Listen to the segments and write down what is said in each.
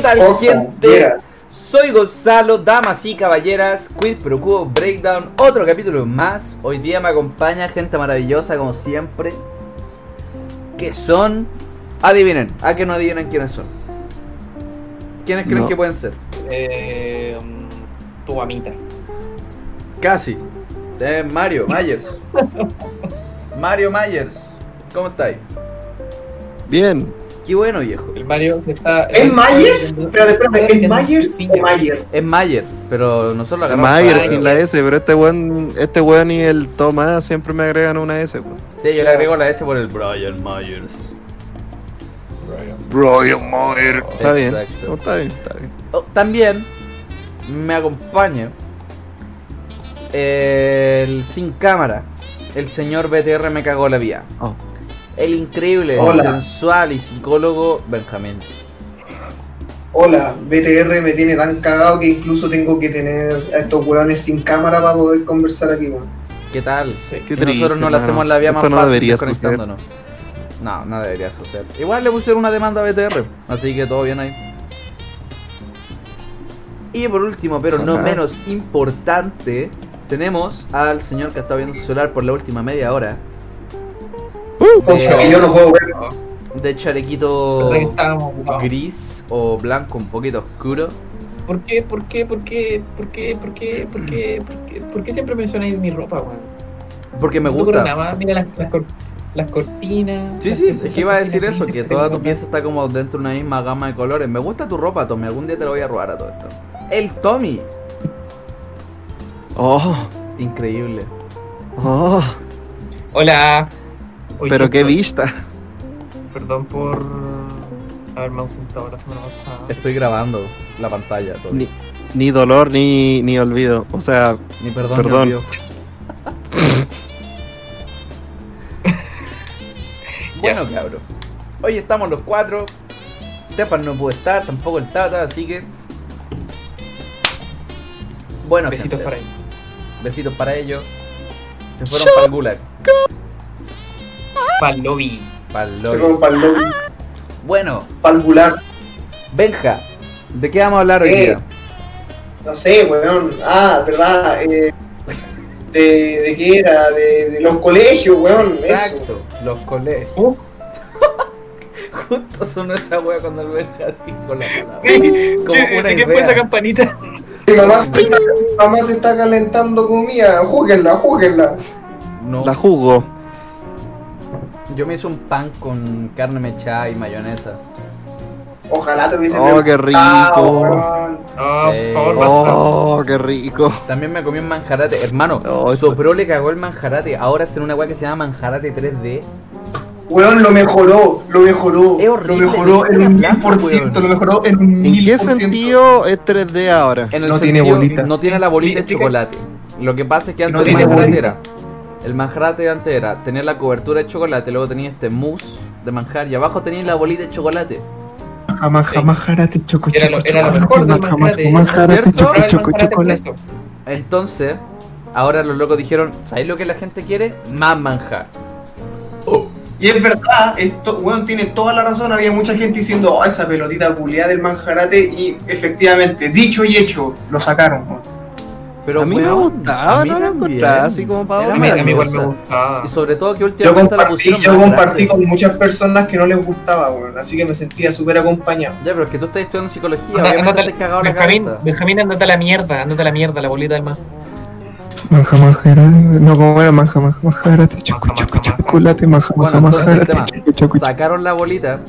¿Qué tal, gente? yeah. Soy Gonzalo, damas y caballeras, Quid Pro Quo Breakdown, otro capítulo más. Hoy día me acompaña gente maravillosa, como siempre. Que son. Adivinen, a que no adivinen quiénes son. ¿Quiénes creen que pueden ser? Eh, mm, tu mamita. Casi. Eh, Mario Myers. Mario Myers. ¿Cómo estáis? Bien, Qué bueno, viejo. El Mario se está. ¿Es Myers? Espérate, espérate, ¿es Myers o Mayer? Es Mayer, pero nosotros lo agarramos. Mayer sin la S, pero este weón, este weón y el Tomás siempre me agregan una S. pues. Sí, yo le agrego la S por el Brian Myers. Brian Mayer. Está bien, está bien, está bien. Oh, también me acompaña el sin cámara, el señor BTR me cagó la vía. Oh. El increíble, Hola. sensual y psicólogo Benjamín. Hola, BTR me tiene tan cagado que incluso tengo que tener a estos hueones sin cámara para poder conversar aquí, weón. ¿Qué tal? Sí. Qué Y nosotros no le hacemos la vía más Esto no fácil debería desconectándonos. No, no debería suceder. Igual le pusieron una demanda a BTR, así que todo bien ahí. Y por último, pero no menos importante, tenemos al señor que está viendo su celular por la última media hora. Uh, Eh, que yo no puedo ver. De chalequito gris o blanco un poquito oscuro. ¿Por qué? ¿Por qué? ¿Por qué? ¿Por qué? ¿Por qué? ¿Por qué? ¿Por qué? ¿Por qué siempre mencionáis mi ropa, weón? Porque me gusta. Nada más. Mira las, las, cor- las cortinas. Sí, las sí, es que iba a decir eso, que toda tu pieza está como dentro de una misma gama de colores. Me gusta tu ropa, Tommy, algún día te lo voy a robar a todo esto. El Tommy, oh, increíble. oh, Hola. Pero qué vista. Perdón por haberme ausentado la semana pasada. Estoy grabando la pantalla. Ni, ni dolor ni, ni olvido. O sea, Ni perdón, Perdón. ni olvido. bueno, cabrón. Hoy estamos los cuatro. Stefan no pudo estar, tampoco el Tata, así que. Bueno, Besitos gente, para ahí. besitos para ellos. Se fueron para el gulag, Para el lobby. para el Se lobby. lobby, Bueno, pa'l gulag. Benja, ¿de qué vamos a hablar hoy Eh, día? No sé, weón. Ah, verdad. Eh, de, ¿De qué era? De, de los colegios, weón. Eso. Exacto, los colegios. Uh. Justo sonó esa wea cuando el dijo la palabra. ¿De, Como una de qué fue esa campanita? Mi mamá, se está, mi mamá se está calentando comida. Júguenla, júguenla. No, la jugo. Yo me hice un pan con carne mechada y mayonesa. Ojalá te hubiese Oh, qué rico. weón. No, Sí. por favor, basta. Oh, qué rico. También me comí un manjarate. Hermano, Oh, Sopro le cagó el manjarate. Ahora hacen una weá que se llama manjarate 3D. Weón, lo mejoró, lo mejoró. Es horrible, Lo mejoró en es un mil por ciento, planta, lo mejoró en un ¿En mil qué por ciento. sentido es 3D ahora? En el No tiene sentido- bolita. No tiene la bolita de chocolate. Lo que pasa es que antes No el tiene manjarate bolita. era. El manjarate de antes era tener la cobertura de chocolate, luego tenía este mousse de manjar y abajo tenía la bolita de chocolate. Jamás, Sí. jamás jarate, choco, Era lo, era lo mejor del manjarate. choco, manjarate chocolate. Entonces, ahora los locos dijeron, ¿sabéis lo que la gente quiere? Más manjar. Y es verdad, esto, weón, tiene toda la razón. Había mucha gente diciendo, oh, esa pelotita culiada del manjarate. Y efectivamente, dicho y hecho, lo sacaron. weón. Pero a mí me gustaba, a mí no lo también. encontraba así como para A mí, a mí igual me gustaba. Y sobre todo que Yo últimamente la compartí, pusieron yo compartí con muchas personas que no les gustaba, weón. Así que me sentía súper acompañado. Ya, pero es que tú estás estudiando psicología, Anda- obviamente andate- te has cagado la Benjamín, cabeza. Benjamín, andate a la mierda, andate a la mierda, la bolita del más. Manja, manjarate, no, como era manja, manja, manjarate, choco, choco, chocolate, manja, Bueno, entonces, tema, sacaron la bolita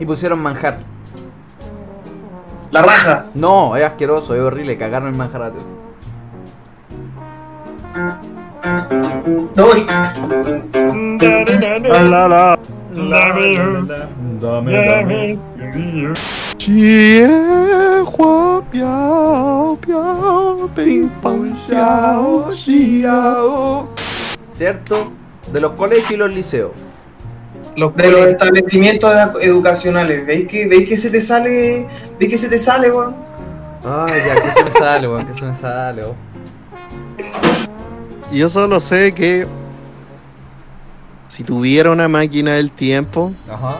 y pusieron manjar. La raja. No, es asqueroso, es horrible, cagaron el manjarate. No, y- La, la, la. Chiejo, piao, piao, ping, pong, xiao, xiao. ¿Cierto? De los colegios y los liceos. Los de los colegios. establecimientos edu- educacionales. ¿Veis que, ¿Veis que se te sale? ¿Veis que se te sale, weón? Ay, ya, ¿qué se me sale, weón? ¿Qué se me sale, oh? Yo solo sé que si tuviera una máquina del tiempo, Ajá.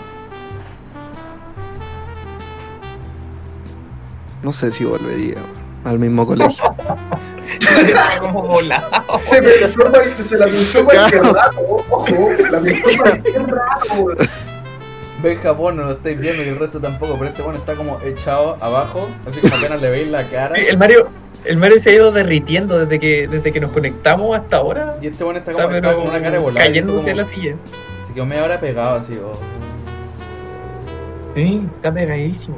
no sé si volvería al mismo colegio. como volado. Se, pensó, se la pensó cualquier rato, ojo, la pensó cualquier rato. weón. Ve Japón, no lo estáis viendo y el resto tampoco, pero este bueno está como echado abajo, así como apenas le veis la cara. El Mario, el Mario se ha ido derritiendo desde que, desde que nos conectamos hasta ahora. Y este bueno está como, está pero con una cara de volada. cayéndose en y la silla. como- Se quedó media hora pegado así. oh. Sí, está pegadísimo.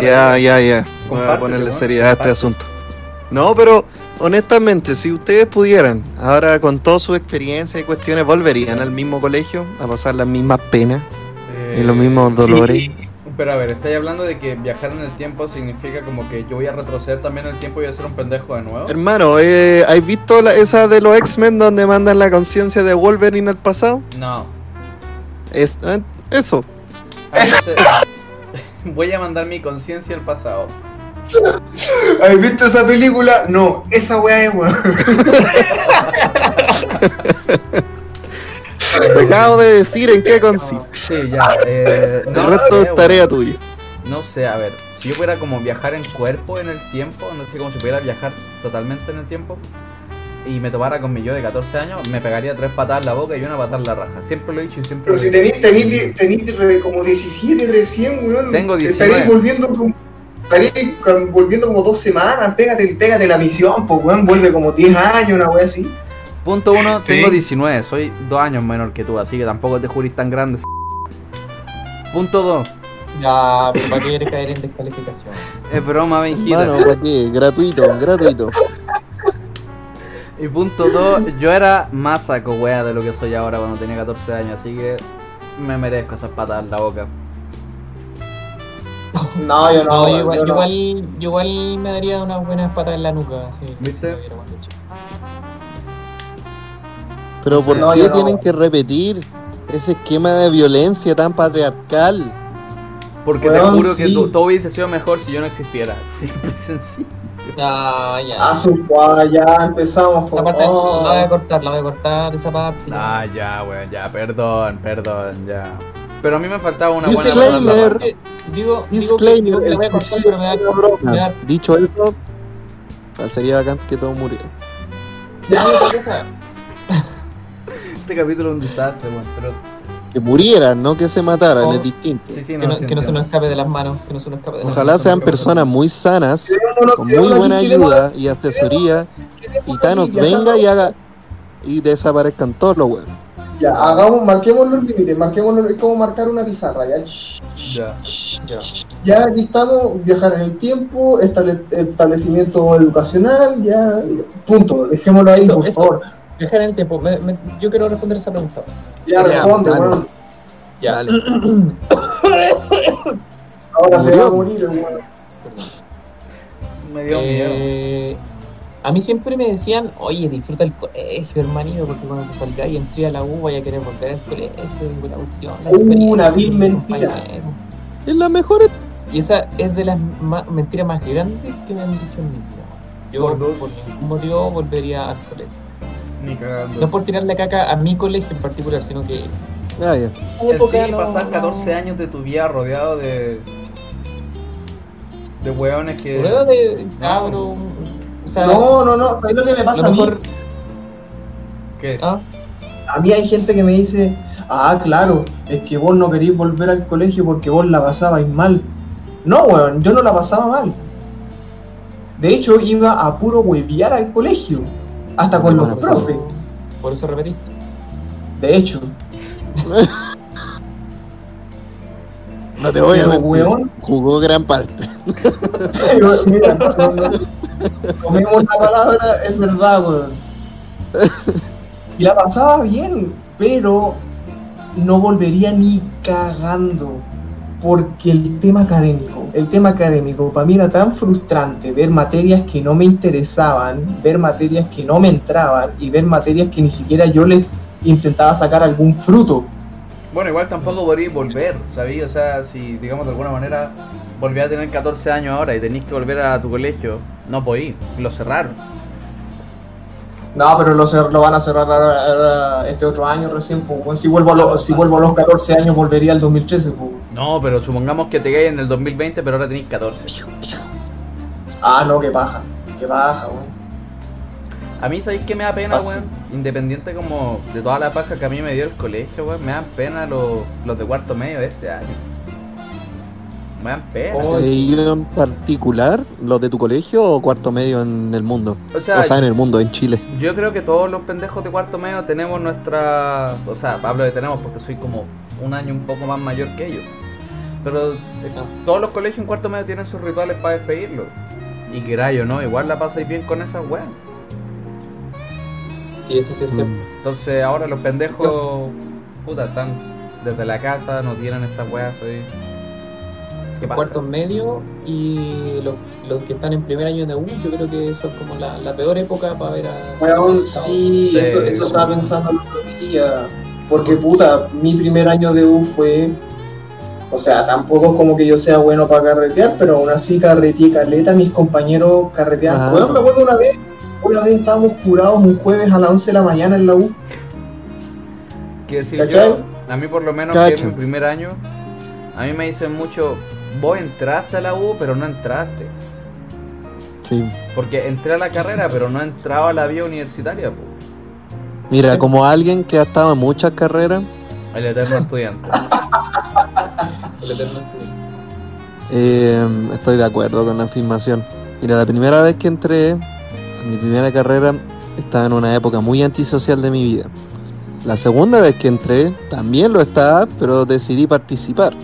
Ya, ya, ya. Voy a ponerle ¿no? seriedad a este asunto. No, pero honestamente, si ustedes pudieran, ahora con toda su experiencia y cuestiones, ¿volverían al mismo colegio a pasar las mismas penas y los Eh, mismos dolores? Sí. Pero a ver, estáis hablando de que viajar en el tiempo significa como que yo voy a retroceder también en el tiempo y voy a ser un pendejo de nuevo. Hermano, eh, ¿has visto la- esa de los X-Men donde mandan la conciencia de Wolverine al pasado? No. Es, eh, eso. Entonces, voy a mandar mi conciencia al pasado. ¿Has visto esa película? No, esa weá es weón. Te acabo de decir en qué consiste. Sí, ya. Eh, El resto es tarea tuya. No sé, a ver. Si yo pudiera como viajar en cuerpo en el tiempo, no sé cómo si pudiera viajar totalmente en el tiempo, y me topara con mi yo de 14 años, me pegaría tres patadas en la boca y una patada en la raja. Siempre lo he dicho y siempre Pero lo si he dicho. tenís, tenís, tenís re- como 17 recién, weón. Tengo 19. Estaréis volviendo con- volviendo como dos semanas. Pégate, pégate la misión, pues weón. Vuelve como 10 años, una weá así. Punto uno, Sí. tengo 19, soy dos años menor que tú, así que tampoco te jurís tan grande. Punto 2, Ya, pero ¿para qué quieres caer en descalificación? es broma, Benjita. Hermano, ¿para qué? Gratuito, gratuito. Y punto 2, yo era más saco wea de lo que soy ahora cuando tenía 14 años, así que me merezco esas patadas en la boca. No, yo No, no. yo igual, yo no. igual, yo igual me daría unas buenas patas en la nuca, sí. ¿Viste? si. Pero ¿por No, qué no. tienen que repetir ese esquema de violencia tan patriarcal? Porque te juro que sí. to- todo hubiese sido mejor si yo no existiera. Simple y sencillo. Ah, ya. Ah, su ya empezamos con. Esa parte oh. la voy a cortar, la voy a cortar esa parte. Ah, ya, weón, ya, perdón, perdón, ya. Pero a mí me faltaba una buena la Disclaimer. Eh, Digo, digo que, Disclaimer, digo que la el voy a cortar, cuchillo pero me da, me Dicho eso, tal, sería bacán que todos murieran. Ya. Este capítulo es un desastre, weón, pero... Que murieran, no que se mataran, Oh. es distinto. Sí, sí, que, no, no, sí que no se nos escape de las manos, que no se nos escape de las Ojalá manos. sean personas muy sanas, con muy buena ayuda y asesoría, y Thanos venga y haga y desaparezcan todos los buenos. Ya, hagamos, marquemos los límites, marquemos los- es como marcar una pizarra, ya. Ya. Ya. Ya aquí estamos, viajar en el tiempo, estable- establecimiento educacional, ya, punto, dejémoslo ahí, Eso, por eso. favor. Dejar en el tiempo. Me- me- yo quiero responder esa pregunta. Ya, Ya, responde, weón. Ya. Dale. Ahora se va a morir el weón. Me dio miedo. Eh, a mí siempre me decían, oye, disfruta el colegio, hermanito, porque cuando te salgas y entré a la U vaya a querer volver al colegio, la cuestión. la Uh, una vil mentira. Es la mejor. Y esa es de las ma- mentiras más grandes que me han dicho en mi vida. Yo Por por ningún motivo volvería al colegio. Ni cagando. No por tirarle caca a mi colegio en particular, sino que Ah, ya. en sí, no- pasar no- 14 años de tu vida rodeado de. de hueones que. Prueba de cabro. O sea, No, no, no, ¿sabes lo que me a pasa a mí? que Ah, A mí hay gente que me dice, ah, claro, es que vos no queréis volver al colegio porque vos la pasabais mal. No, weón, yo no la pasaba mal. De hecho, iba a puro hueviar al colegio, hasta con los profes, por eso repetiste. de hecho. No te voy a mentir. Jugó gran parte. mira, tomemos la palabra, es verdad, weón. Y la pasaba bien, pero no volvería ni cagando. Porque el tema académico, el tema académico, para mí era tan frustrante ver materias que no me interesaban, ver materias que no me entraban y ver materias que ni siquiera yo les intentaba sacar algún fruto. Bueno, igual tampoco podréis volver, ¿sabí? O sea, si, digamos, de alguna manera volví a tener 14 años ahora y tenéis que volver a tu colegio, no podéis, lo cerraron. No, pero lo, van a cerrar ahora- ahora este otro año recién. pues, si, vuelvo a los, si vuelvo a los 14 años, volvería al 2013. pues. No, pero supongamos que te caes en el 2020, pero ahora tenéis 14. Ah, no, que baja. Que baja, weón. A mí, ¿sabéis que me da pena, weón? Independiente como de toda la paja que a mí me dio el colegio, weón, me dan pena los, los de cuarto medio de este año. Me dan pena. Oh, ¿De ellos en particular, los de tu colegio o cuarto medio en el mundo? O sea, O sea, en el mundo, en Chile. yo creo que todos los pendejos de cuarto medio tenemos nuestra... O sea, hablo de tenemos porque soy como un año un poco más mayor que ellos. Pero eh, todos los colegios en cuarto medio tienen sus rituales para despedirlo. Y que rayo, ¿no? Igual la pasáis bien con esas weas. Sí, eso sí es cierto. Mm. Entonces ahora los pendejos, puta, están desde la casa, no tienen estas weas ahí. ¿Qué pasa? Cuartos medios y los, los que están en primer año de U, yo creo que son como la, la peor época para ver a. Weón, sí, Sí. eso, eso estaba pensando el otro día. Porque, puta, mi primer año de U fue. O sea, tampoco es como que yo sea bueno para carretear, pero aún así carreteé caleta, mis compañeros carreteaban. Ah. Weón, me acuerdo una vez, una vez estábamos curados un jueves a las 11 de la mañana en la U. Quiero decir, ¿Cachai? yo, a mí por lo menos que es Cacho. mi primer año, a mí me dicen mucho, vos entraste a la U, pero no entraste. Sí. Porque entré a la carrera, pero no entraba a la vía universitaria, po. Mira, como alguien que ha estado en muchas carreras, El eterno estudiante. el eterno estudio. eh, estoy de acuerdo con la afirmación. Mira, la primera vez que entré, en mi primera carrera, estaba en una época muy antisocial de mi vida. La segunda vez que entré, también lo estaba, pero decidí participar.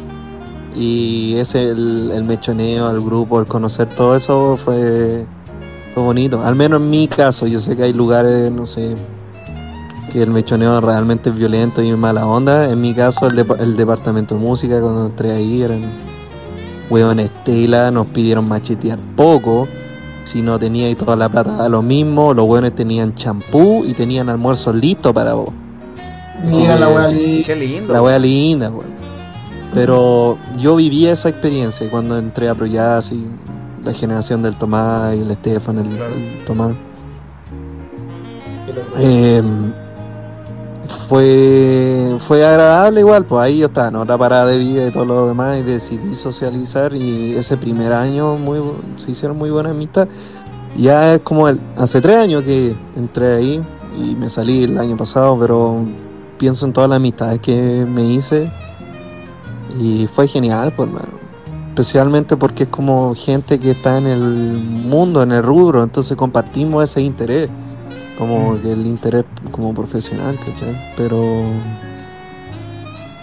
Y ese, el, el mechoneo, el grupo, el conocer todo eso fue, fue bonito. Al menos en mi caso, yo sé que hay lugares, no sé, que el mechoneo realmente es violento y mala onda. En mi caso, el, depa- el departamento de música, cuando entré ahí, eran hueones tela, nos pidieron machetear poco. Si no tenía ahí toda la plata, da lo mismo. Los hueones tenían champú y tenían almuerzos listos para vos. Mira Sí. la weá li- Qué lindo. La wea linda, weón. Pero yo viví esa experiencia cuando entré a Proyas y la generación del Tomás y el Estefan, el, Claro. el Tomás. Eh, fue, fue agradable igual, pues ahí yo estaba en otra parada de vida y todo lo demás y decidí socializar y ese primer año muy, se hicieron muy buenas amistades. Ya es como hace tres años que entré ahí y me salí el año pasado, pero pienso en todas las amistades que me hice y fue genial, pues. Especialmente porque es como gente que está en el mundo, en el rubro, entonces compartimos ese interés como que el interés como profesional, ¿cachai? Pero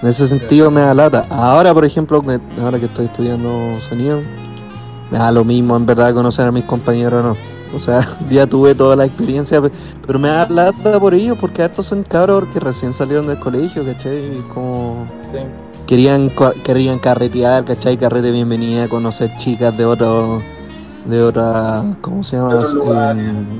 en ese sentido me da lata. Ahora, por ejemplo, ahora que estoy estudiando sonido, me da lo mismo en verdad conocer a mis compañeros o no. O sea, ya tuve toda la experiencia, pe- pero me da lata por ellos, porque hartos son cabros que recién salieron del colegio, ¿cachai? Y como sí. querían querían carretear, ¿cachai? Carrete bienvenida, conocer chicas de otros de otras, ¿cómo se llama?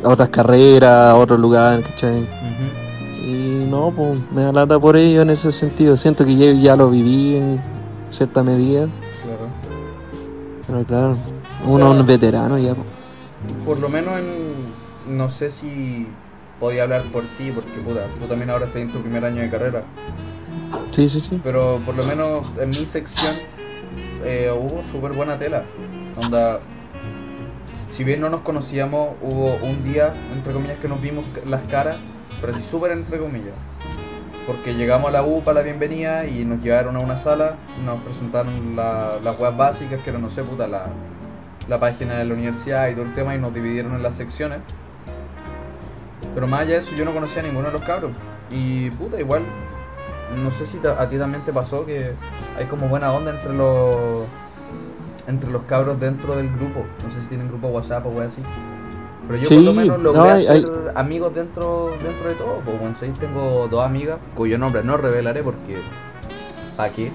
Otras carreras, otros lugares, ¿cachai? Ujú. Y no, pues me da lata por ello en ese sentido. Siento que ya, ya lo viví en cierta medida, Claro. pero claro, uno es un veterano ya. po. Por lo menos en. No sé si podía hablar por ti, porque puta, tú también ahora estás en tu primer año de carrera. Sí, sí, sí. Pero por lo menos en mi sección eh, hubo súper buena tela. Onda, si bien no nos conocíamos, hubo un día, entre comillas, que nos vimos las caras, pero sí súper entre comillas. Porque llegamos a la U para la bienvenida y nos llevaron a una sala, nos presentaron la- las webs básicas, que era, no sé, puta, la, la página de la universidad y todo el tema, y nos dividieron en las secciones. Pero más allá de eso, yo no conocía a ninguno de los cabros. Y puta, igual, no sé si a ti también te pasó que hay como buena onda entre los entre los cabros dentro del grupo. No sé si tienen grupo WhatsApp o algo así. Pero yo por lo Sí, menos logré no, hay- hacer amigos dentro dentro de todo. Pues bueno, ahí tengo dos amigas cuyo nombre no revelaré porque ¿para qué?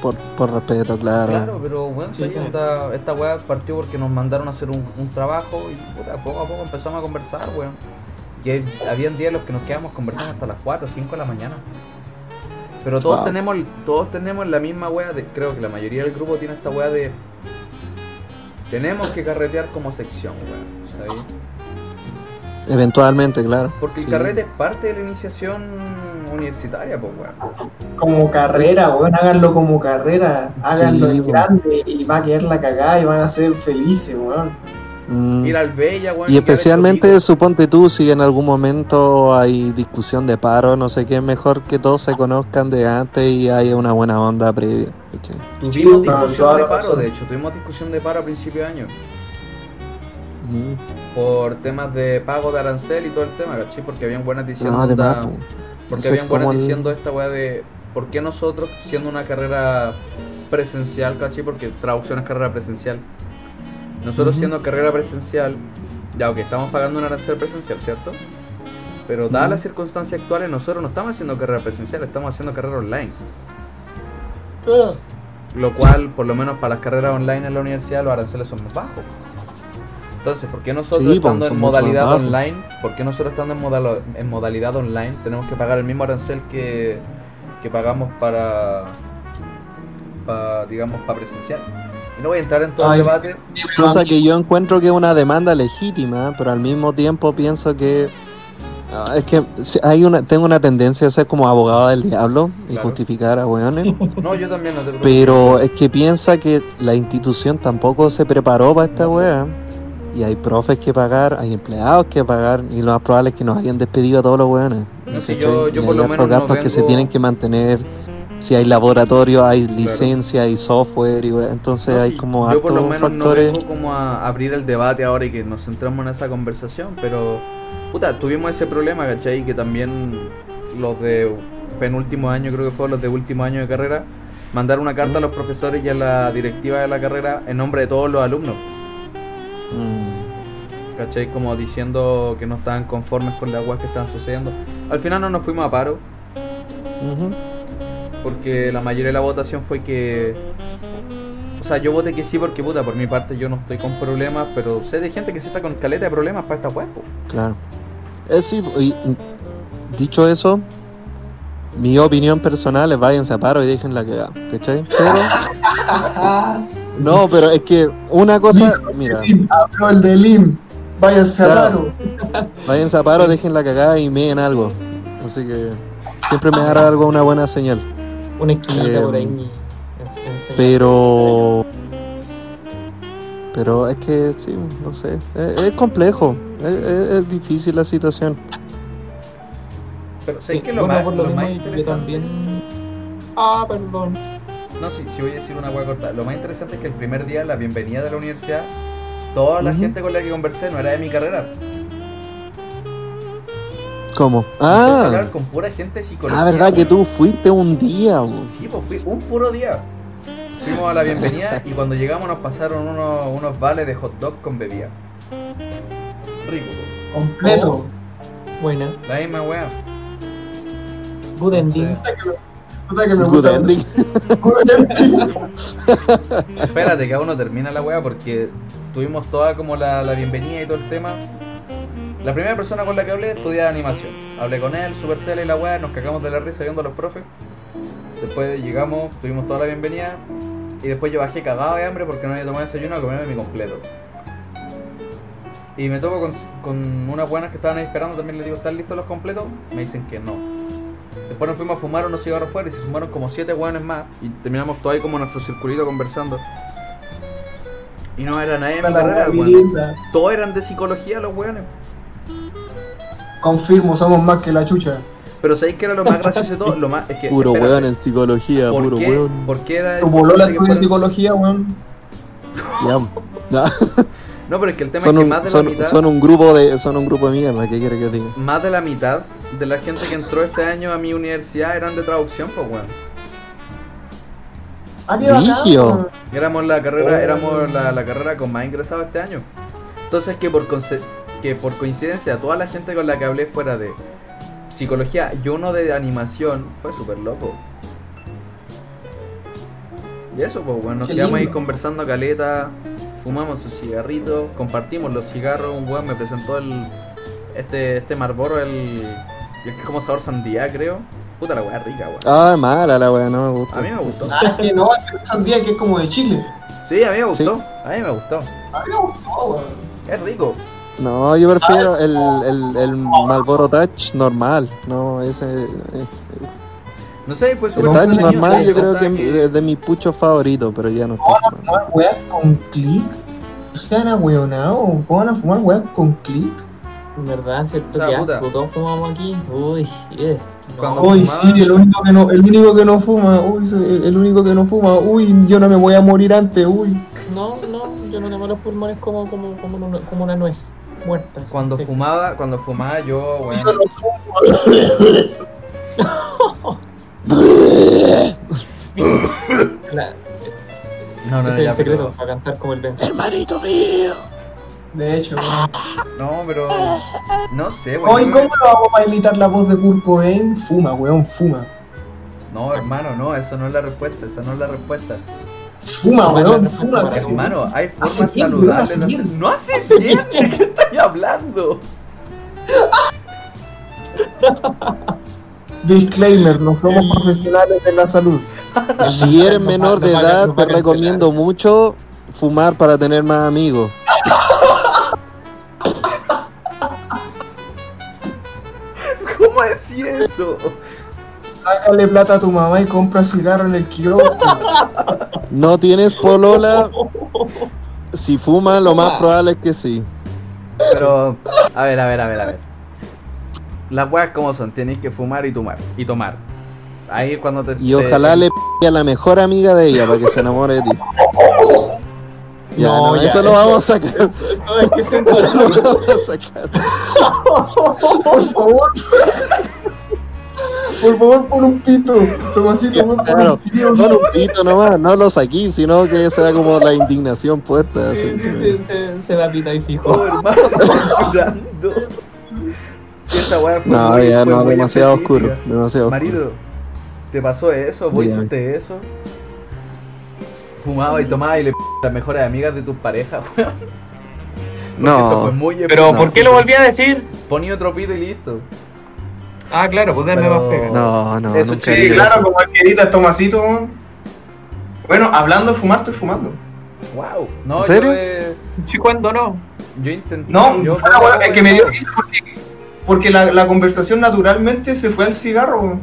Por, por respeto, claro. Claro, pero bueno, Sí, sí, claro. esta, esta weá partió porque nos mandaron a hacer un, un trabajo y puta, poco a poco empezamos a conversar, weón. Y hay- habían días en los que nos quedamos conversando hasta las 4 o 5 de la mañana. Pero todos Wow. tenemos todos tenemos la misma weá, de, creo que la mayoría del grupo tiene esta weá de... Tenemos que carretear como sección, weón. ¿sabes? Eventualmente, claro. Porque el Sí. carrete es parte de la iniciación universitaria, pues weón. Como carrera, weón, háganlo como carrera, háganlo Sí, grande y va a quedar la cagada y van a ser felices, weón. Mm. Ir al Bella, weón. Y especialmente, suponte tú, si en algún momento hay discusión de paro, no sé qué, es mejor que todos se conozcan de antes y haya una buena onda previa. Tuvimos Sí, discusión de paro, de hecho. Tuvimos discusión de paro a principio de año. Mm. Por temas de pago de arancel y todo el tema, ¿cachai? Porque habían buenas diciendo. No, además, esta- po. porque habían buenas el- diciendo esta weá de. ¿Por qué nosotros, siendo una carrera presencial, ¿cachai? Porque traducción es carrera presencial. Nosotros siendo carrera presencial, ya, ok, estamos pagando un arancel presencial, ¿cierto? Pero dadas las circunstancias actuales, nosotros no estamos haciendo carrera presencial, estamos haciendo carrera online. Lo cual, por lo menos para las carreras online en la universidad, los aranceles son más bajos. Entonces, ¿por qué nosotros Sí, estando en modalidad online, por qué nosotros estando en, modalo- en modalidad online tenemos que pagar el mismo arancel que, que pagamos para, para, digamos, para presencial? No voy a entrar en todo Ay. el debate. Cosa que yo encuentro que es una demanda legítima, pero al mismo tiempo pienso que ah, es que si- hay una tengo una tendencia a ser como abogado del diablo y Claro. justificar a weones, No, yo también no te pero es que piensa que la institución tampoco se preparó para esta wea. Y hay profes que pagar, hay empleados que pagar, y lo más probable es que nos hayan despedido a todos los weones. No, ¿cachai? yo- yo Y por hay lo hartos menos no gastos que se tienen que mantener. Si hay laboratorio, hay licencia, hay software, y entonces No, hay como yo por lo menos factores. no vengo como a abrir el debate ahora y que nos centramos en esa conversación, pero puta, tuvimos ese problema, ¿cachai? Que también los de penúltimo año, creo que fue los de último año de carrera, mandaron una carta a los profesores y a la directiva de la carrera en nombre de todos los alumnos, Mm. ¿cachai? Como diciendo que no estaban conformes con las cosas que estaban sucediendo. Al final no nos fuimos a paro, Ujú. Porque la mayoría de la votación fue que o sea yo voté que sí porque puta por mi parte yo no estoy con problemas pero sé de gente que se está con caleta de problemas para esta web. Claro. Eh, sí, y, y, dicho eso, mi opinión personal es váyanse a paro y dejen la cagada, ¿cachai? Pero, no, pero es que una cosa, mira, habló el de Lim. Váyanse a paro. váyanse a paro, dejen la cagada y meen algo. Así que siempre me hará algo una buena señal. Una esquinita Eh, por ahí. Pero, pero es que, sí, no sé, es, es complejo, es, es- es difícil la situación. pero sé Sí, que lo bueno, más, por lo lo más yo interesante también. Ah, perdón. no sí, sí voy a decir una hueá corta lo más interesante es que el primer día la bienvenida de la universidad toda la gente con la que conversé no era de mi carrera ¿Cómo? Empecé a hablar Ah, con pura gente de psicología ah, verdad que tú fuiste un día. bo. Sí, pues fui un puro día. Fuimos a la bienvenida y cuando llegamos nos pasaron unos, unos vales de hot dog con bebida. Rico. Completo. Buena. la misma wea. Good ending. Que me Good gusta. ending. Good ending. Espérate que aún no termina la wea porque tuvimos toda como la, la bienvenida y todo el tema. La primera persona con la que hablé estudiaba animación. Hablé con él, super tele y la wea, nos cagamos de la risa viendo a los profes. Después llegamos, tuvimos toda la bienvenida. Y después yo bajé cagado de hambre porque no había tomado desayuno a comerme mi completo. Y me toco con, con unas buenas que estaban ahí esperando, también les digo, ¿están listos los completos? Me dicen que no. Después nos fuimos a fumar unos cigarros fuera y se sumaron como siete hueones más. Y terminamos todo ahí como nuestro circulito conversando. Y no era nadie de mi carrera. Todos eran de psicología los hueones. Confirmo, somos más que la chucha. Pero ¿sabéis que era lo más gracioso de todo? Lo más, es que, Puro espérate, weón en psicología, ¿por puro qué, weón. ¿Por qué era Tu bolola que fueron- psicología, weón. Ya. No, pero es que el tema Son, es que un, más de la son, mitad... son un grupo de son un grupo de mierda, ¿qué quiere que diga? Más de la mitad de la gente que entró este año a mi universidad eran de traducción, pues weón. Ah, weón. Éramos la carrera, Oh. éramos la, la carrera con más ingresados este año. Entonces que por conce- que por coincidencia toda la gente con la que hablé fuera de psicología y uno de animación fue súper loco. Y eso, pues bueno, nos Qué quedamos ahí conversando caleta, fumamos sus cigarritos, compartimos los cigarros, un weón me presentó el este este Marlboro, el, el que es como sabor sandía creo. Puta la weá rica, weón. Ah, mala la weá, no me gusta. A mí me gustó. Ah, es que no, es que son días que es como de Chile. Sí, a mí me Sí. gustó. A mí me gustó. A mí me gustó, weón. Es rico. No, yo prefiero el, el, el Malboro Touch normal. No, ese. eh, No sé, fue El Touch normal yo creo que es de mis puchos favoritos, pero ya no estoy fumando. No, weón, con clic. sean ahueonados. ¿Cómo van a fumar weón con clip? En verdad, ¿cierto? Que puta. asco, todos fumamos aquí. Uy, eh, no. Cuando- Uy, fumaba? sí, el único que no, el único que no fuma, uy, el, el único que no fuma, uy, yo no me voy a morir antes, uy. No, no, yo no tengo los pulmones como, como, como una nuez muerta. así, Cuando sí. fumaba, cuando fumaba yo, no fumo. La- No, no, ese es ya, el secreto, pero- para cantar como el Ben. Hermanito mío. De hecho, weón. No, pero. No sé, No, ¿y weón. cómo lo hago para imitar la voz de Kurt Cobain? Fuma, weón, fuma. No, hermano, no, eso no es la respuesta, esa no es la respuesta. Fuma, weón, fuma. no, que hace- Hermano, hay formas saludables. No hace bien, ¿de qué estás hablando? Disclaimer, no somos profesionales de la salud. Si eres menor de edad, te recomiendo mucho fumar para tener más amigos. ¿Cómo decís eso? Sácale plata a tu mamá y compra cigarro en el kiosco. No tienes polola, si fuma lo más probable es que sí. Pero, a ver, a ver, a ver, a ver. Las weas como son, tenéis que fumar y tomar. Y tomar. Ahí es cuando te. Y te- ojalá le p a la mejor amiga de ella para que se enamore de ti. Ya, No, no, ya, eso lo eso- vamos a sacar. Esto es que Eso lo vamos a sacar. Por favor. Por favor, pon un pito. Tomasito, pon Claro, un pito. no un pito nomás, no lo saquí, sino que sea como la indignación puesta. así se, se, se da pita y Oh, fijo. hermano, estoy llorando. Esa wea fue No, muy- ya fue no, demasiado específica. oscuro, demasiado oscuro. Marido, ¿te pasó eso? ¿Vos hiciste eso? Fumaba y tomaba y le p las mejores amigas de tus parejas, weón. Porque Eso fue No, muy Pero. ¿por qué lo volví a decir? Poní otro pito y listo. Ah, claro, pues denme más pega. no, no, Eso nunca sí, Sí, eso. claro, como el querido Tomasito. Bueno, hablando de fumar, estoy fumando. Wow. No, ¿En serio? yo ¿Sí, cuándo no? Yo intenté. No, yo fuera, weón, es que me dio risa porque, porque la, la conversación naturalmente se fue al cigarro.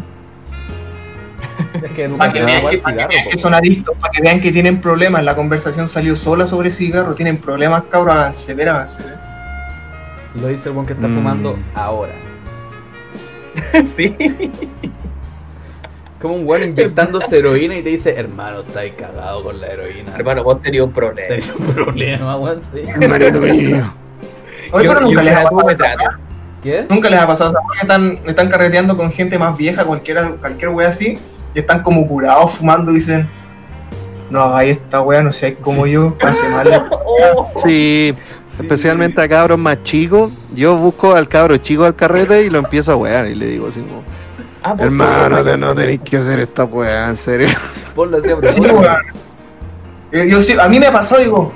Es que Para que, vean que, para que vean que son adictos, para que vean que tienen problemas. La conversación salió sola sobre cigarro. Tienen problemas, cabros. Avance, ver, avance. Lo dice el buen que está Mm. fumando ahora. sí. Como un weón inyectándose heroína y te dice, hermano, estáis cagado con la heroína. Hermano, vos tenías un problema. Tenés un problema, weón, sí. Hermanito mío. Oye, pero nunca les, ha pasado esa. ¿Qué? nunca les ha pasado esa están, están carreteando con gente más vieja, cualquiera, cualquier wea así, y están como curados fumando y dicen, no hagáis esta wea, no seáis como yo, hace mal. Sí, especialmente a cabros más chicos. Yo busco al cabro chico al carrete y lo empiezo a wear y le digo así como, Ah, hermano, te- no tenéis que hacer esta weá, en serio. Ponlo siempre. Sí, weón. Yo, a mí me ha pasado, digo,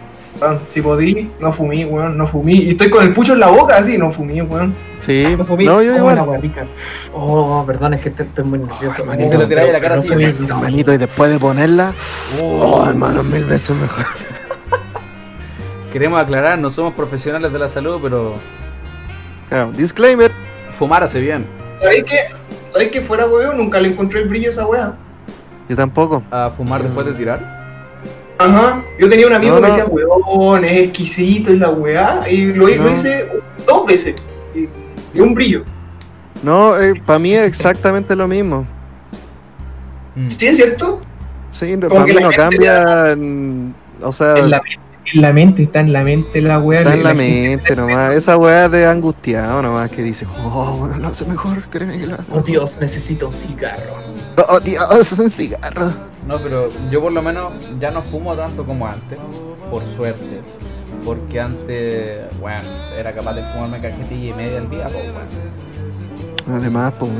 si podí, no fumí, weón, no fumí. Y estoy con el pucho en la boca así, no fumí, weón. Sí, No fumí. no, yo Oh, igual. rica. Oh, perdón, es que estoy, estoy muy nervioso. hermanito. Oh, Se lo tiráis la cara así. Hermanito, y después de ponerla, oh, hermano, mil veces mejor. Queremos aclarar, no somos profesionales de la salud, pero Claro, disclaimer. fumar hace bien. ¿Sabéis que, ¿sabéis que fuera weón? Nunca le encontré el brillo a esa wea. Yo tampoco. A fumar después de tirar. Ajá. Yo tenía un amigo No, que no. decía, weón, es exquisito y la weá. Y lo, lo No. hice dos veces. Y, y un brillo. No, para mí es exactamente lo mismo. Mm. ¿Sí es cierto? Sí, para que mí no cambia. mm, O sea, En la, en la mente, está en la mente la weá. está en la gente- mente nomás. Esa weá de angustiado nomás que dice, oh, bueno, lo hace mejor, créeme que lo hace Oh mejor. Dios, necesito un cigarro. Oh, Dios, un cigarro. No, pero yo por lo menos ya no fumo tanto como antes, por suerte. Porque antes, bueno, era capaz de fumarme cajetilla y media al día, pues, bueno, Además, pues,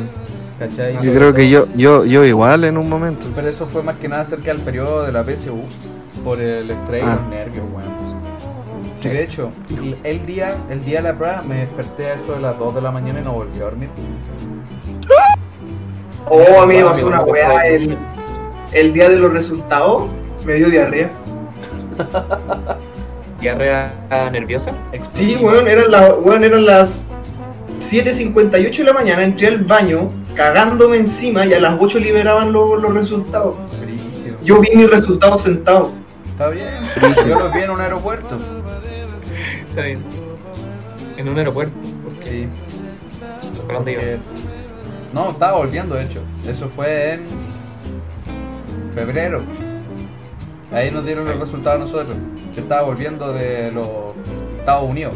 ¿cachai? yo creo que yo, yo, yo igual en un momento. Pero eso fue más que nada cerca del periodo de la PSU, por el estrés y Ah. los nervios, weón. Sí, de hecho, el- día, el día de la prueba me desperté a eso de las 2 de la mañana y no volví a dormir. Oh, a mí me pasó una weá el, el día de los resultados. Me dio diarrea. ¿Diarrea nerviosa? Sí, weón, eran, la, weón, eran las 7.58 de la mañana. Entré al baño cagándome encima y a las 8 liberaban los, los resultados. Yo vi mis resultados sentados. Está bien, yo los vi en un aeropuerto. Está bien. En un aeropuerto. Porque No, estaba volviendo, de hecho. Eso fue en febrero. Ahí nos dieron los resultados a nosotros. Yo estaba volviendo de los Estados Unidos.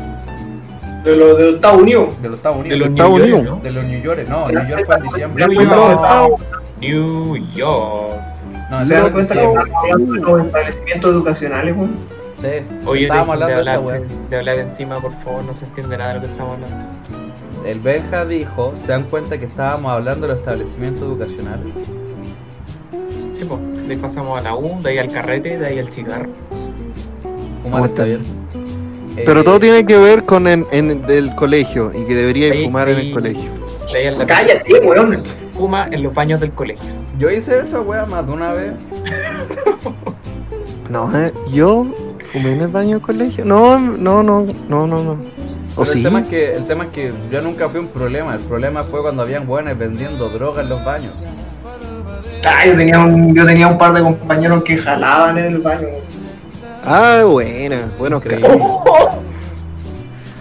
De los de los Estados Unidos. De los Estados De Unidos. los Estados Unidos. ¿no? De los New York, no, New York fue en diciembre. New York. New York. No, ¿Se dan cuenta que estamos hablando de los establecimientos educacionales, weón? Sí, Oye, estábamos hablando de hablar, de hablar encima, por favor, no se entiende nada de lo que estamos hablando. El Benja dijo, se dan cuenta que estábamos hablando de los establecimientos educacionales. Sí, pues, ahí pasamos a la U, de ahí al carrete, de ahí al cigarro. Fumar ¿Cómo está bien. Pero Eh, todo tiene que ver con en, en del colegio y que debería Sí, fumar en el colegio. Ahí Cállate, weón. Fuma en los baños del colegio. Yo hice eso, wea, más de una vez. No, eh, yo fumé en el baño del colegio. No, no, no, no, no, no. ¿O sí? el, tema es que, el tema es que yo nunca fui un problema. El problema fue cuando habían buenos vendiendo droga en los baños. Ah, yo tenía, un, yo tenía un par de compañeros que jalaban en el baño. Ah, buena, bueno, Increíble. ¡Oh, oh, oh!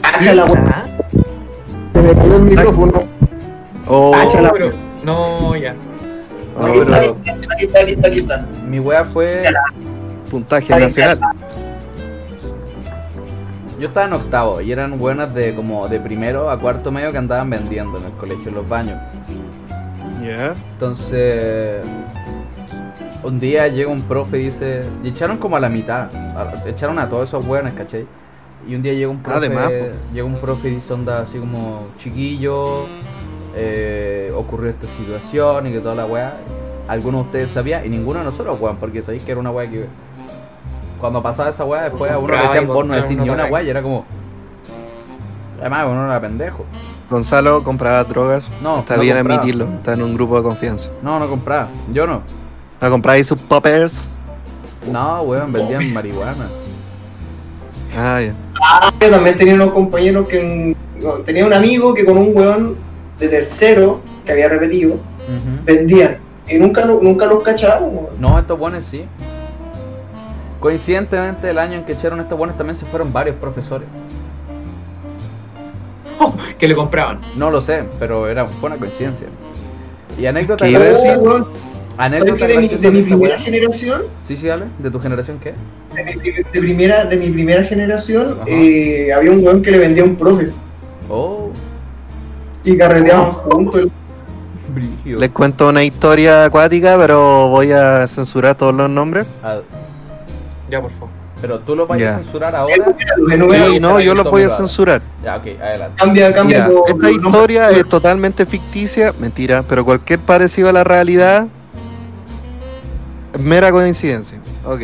Cacha la. Ah, Se me cayó el micrófono. Oh, no, ya. no, Aquí está, pero aquí está, aquí está, aquí está. Mi wea fue. puntaje Ahí nacional. Yo estaba en octavo y eran buenas de como de primero a cuarto medio que andaban vendiendo en el colegio, en los baños. Ya. Entonces, un día llega un profe y dice, y echaron como a la mitad, a- echaron a todos esos hueones, ¿cachai? Y un día llega un profe, Además, llega un profe y dice onda así como, chiquillo, eh, ocurrió esta situación y que toda la weá. Algunos de ustedes sabían y ninguno de nosotros, weón, porque sabéis que era una weá que cuando pasaba esa weá después a uno le decían y por no decir una ni una weá y era como... Además, uno era pendejo. Gonzalo compraba drogas. No, Está no bien compraba. admitirlo. Está en un grupo de confianza. No, no compraba. Yo no. ¿No compráis sus poppers? No, weón, vendían marihuana. Ah, ya. Ah, yo también tenía unos compañeros que. tenía un amigo que con un weón de tercero, que había repetido, vendían. Y nunca, lo- nunca los cachaban, weón. No, estos buenos sí. Coincidentemente, el año en que echaron estos buenos también se fueron varios profesores. Que le compraban. No lo sé, pero era fue una coincidencia. Y anécdota ¿Qué iba a graciosa- decir? Oh, weón, ¿Sabes Anécdota que de mi, de mi primera generación, Sí, sí, dale. ¿De tu generación qué? de mi, de primera, de mi primera generación, eh, había un weón que le vendía a un profe Oh, y carreteaban juntos. Les cuento una historia acuática, pero voy a censurar todos los nombres. Ah, Ya, por favor. pero tú lo vas a censurar ahora. Sí, no, yo lo los voy a censurar. Ya, ok, adelante. Cambia, cambia. Los- esta los historia es totalmente ficticia, mentira, pero cualquier parecido a la realidad es mera coincidencia. Ok.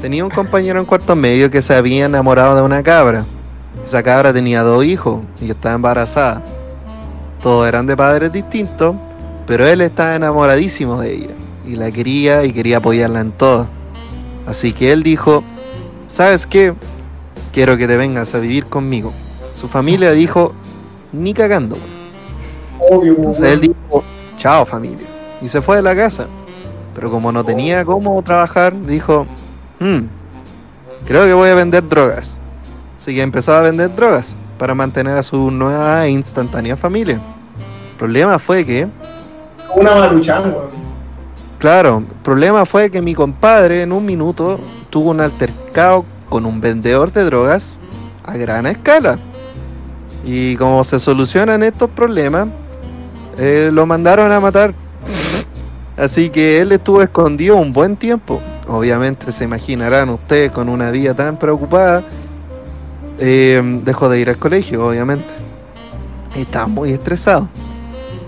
Tenía un compañero en cuarto medio que se había enamorado de una cabra. Esa cabra tenía dos hijos y estaba embarazada. Todos eran de padres distintos, pero él estaba enamoradísimo de ella y la quería y quería apoyarla en todo. Así que él dijo, ¿sabes qué? Quiero que te vengas a vivir conmigo. Su familia dijo, ni cagando. Obvio, Entonces él dijo, chao familia. Y se fue de la casa. Pero como no tenía cómo trabajar, dijo, "Hmm, creo que voy a vender drogas. Así que empezó a vender drogas para mantener a su nueva e instantánea familia. El problema fue que, una maruchan, weón. claro, el problema fue que mi compadre en un minuto tuvo un altercado con un vendedor de drogas a gran escala. Y como se solucionan estos problemas, eh, lo mandaron a matar. Así que él estuvo escondido un buen tiempo. Obviamente se imaginarán ustedes con una vida tan preocupada. eh, dejó de ir al colegio, obviamente. Y estaba muy estresado.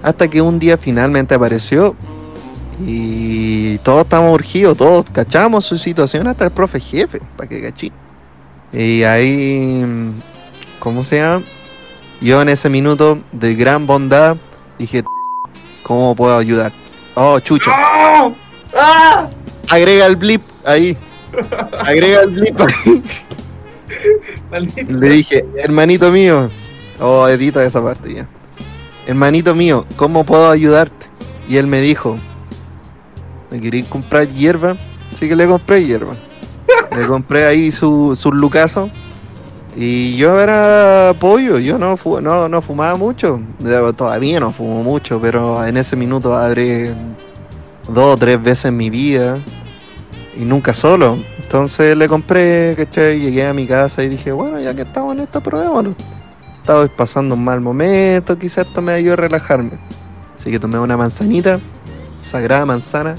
Hasta que un día finalmente apareció. Y todos estamos urgidos, todos cachamos su situación hasta el profe jefe, para que cachí. Y ahí, ¿cómo se llama? Yo en ese minuto de gran bondad dije, ¿cómo puedo ayudar? Oh, chucha. ¡Ah! ¡Ah! Agrega el blip ahí. Agrega el blip ahí. Maldito. Le dije, hermanito mío. Oh, edita esa parte ya. Hermanito mío, ¿cómo puedo ayudarte? Y él me dijo, ¿me queréis comprar hierba? Sí que le compré hierba. Le compré ahí su, su lucaso. Y yo era pollo, yo no, no, no fumaba mucho. Todavía no fumo mucho, pero en ese minuto habré dos o tres veces en mi vida y nunca solo. Entonces le compré, ¿cachai? Llegué a mi casa y dije, bueno, ya que estamos en esta prueba, estaba pasando un mal momento, quizás esto me ayudó a relajarme. Así que tomé una manzanita, sagrada manzana,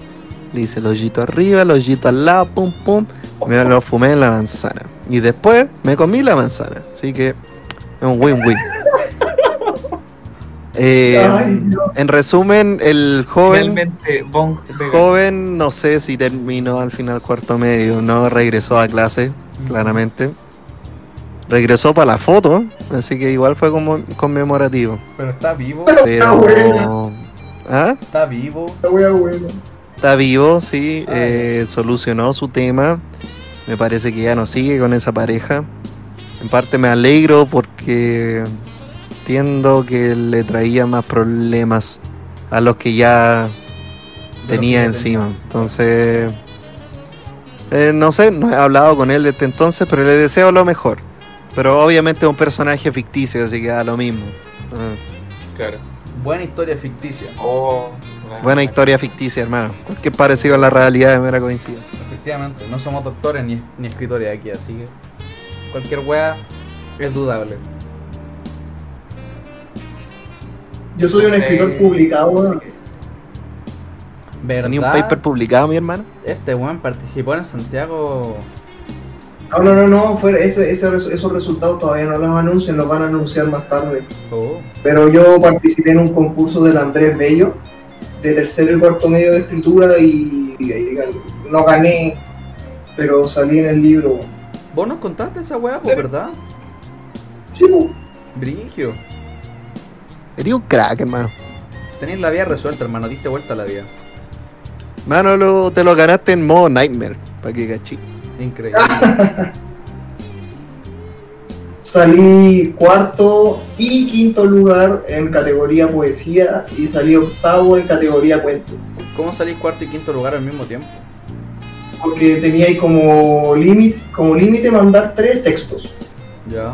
le hice el hoyito arriba, el hoyito al lado, pum pum, me lo fumé en la manzana. Y después me comí la manzana. Así que es un win-win. Eh, en resumen, el joven, joven, no sé si terminó al final cuarto medio, no regresó a clase, claramente. Regresó para la foto, así que igual fue como conmemorativo. Pero está vivo, Pero. buena. ¿Ah? está vivo. Esta wea buena. Está vivo, sí, eh, solucionó su tema. Me parece que ya no sigue con esa pareja. En parte me alegro porque entiendo que le traía más problemas a los que ya De tenía que encima. Entonces, eh, no sé, no he hablado con él desde entonces, pero le deseo lo mejor. Pero obviamente es un personaje ficticio, así que da lo mismo. Ah, Claro. Buena historia ficticia. Oh, buena historia ficticia, hermano. Cualquier parecido a la realidad es mera coincidencia. Efectivamente, no somos doctores ni, ni escritores aquí, así que cualquier wea es dudable. Yo soy un escritor Eh, publicado, weón. Tenía un ¿Verdad? paper publicado, mi hermano. Este weón participó en Santiago. No, no, no, no, fue, ese, ese esos resultados todavía no los anuncian, los van a anunciar más tarde. Oh, Pero yo participé en un concurso del Andrés Bello, de tercero y cuarto medio de escritura, y, y ahí gan- no gané, pero salí en el libro. Vos nos contaste esa wea, pues, ¿verdad? Sí, po. Brigio. Eres un crack, hermano. Tenés la vida resuelta, hermano, diste vuelta a la vida. Mano, lo- te lo ganaste en modo Nightmare. Para que cachí. Increíble. salí cuarto y quinto lugar en categoría poesía y salí octavo en categoría cuento. ¿Cómo salís cuarto y quinto lugar al mismo tiempo? Porque tenía ahí como límite como límite mandar tres textos. Ya.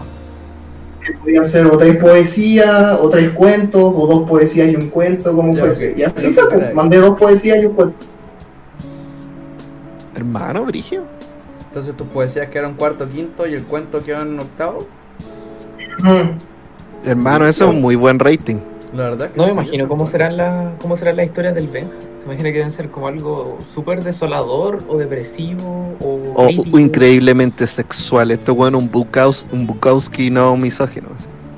que podían ser o tres poesías, o tres cuentos, o dos poesías y un cuento, como Ya, fuese. ok. Y así fue, pues, mandé dos poesías y un cuento. Hermano, Brigio. Entonces tus poesías quedaron cuarto, quinto y el cuento quedó en octavo. Mm. Hermano, eso es un muy buen rating. La verdad que No me imagino cómo serán las cómo serán las historias del Ben. Se imagina que deben ser como algo súper desolador o depresivo o, O, crítico. o increíblemente sexual. Esto bueno, un Bukaus, un Bukowski no misógino.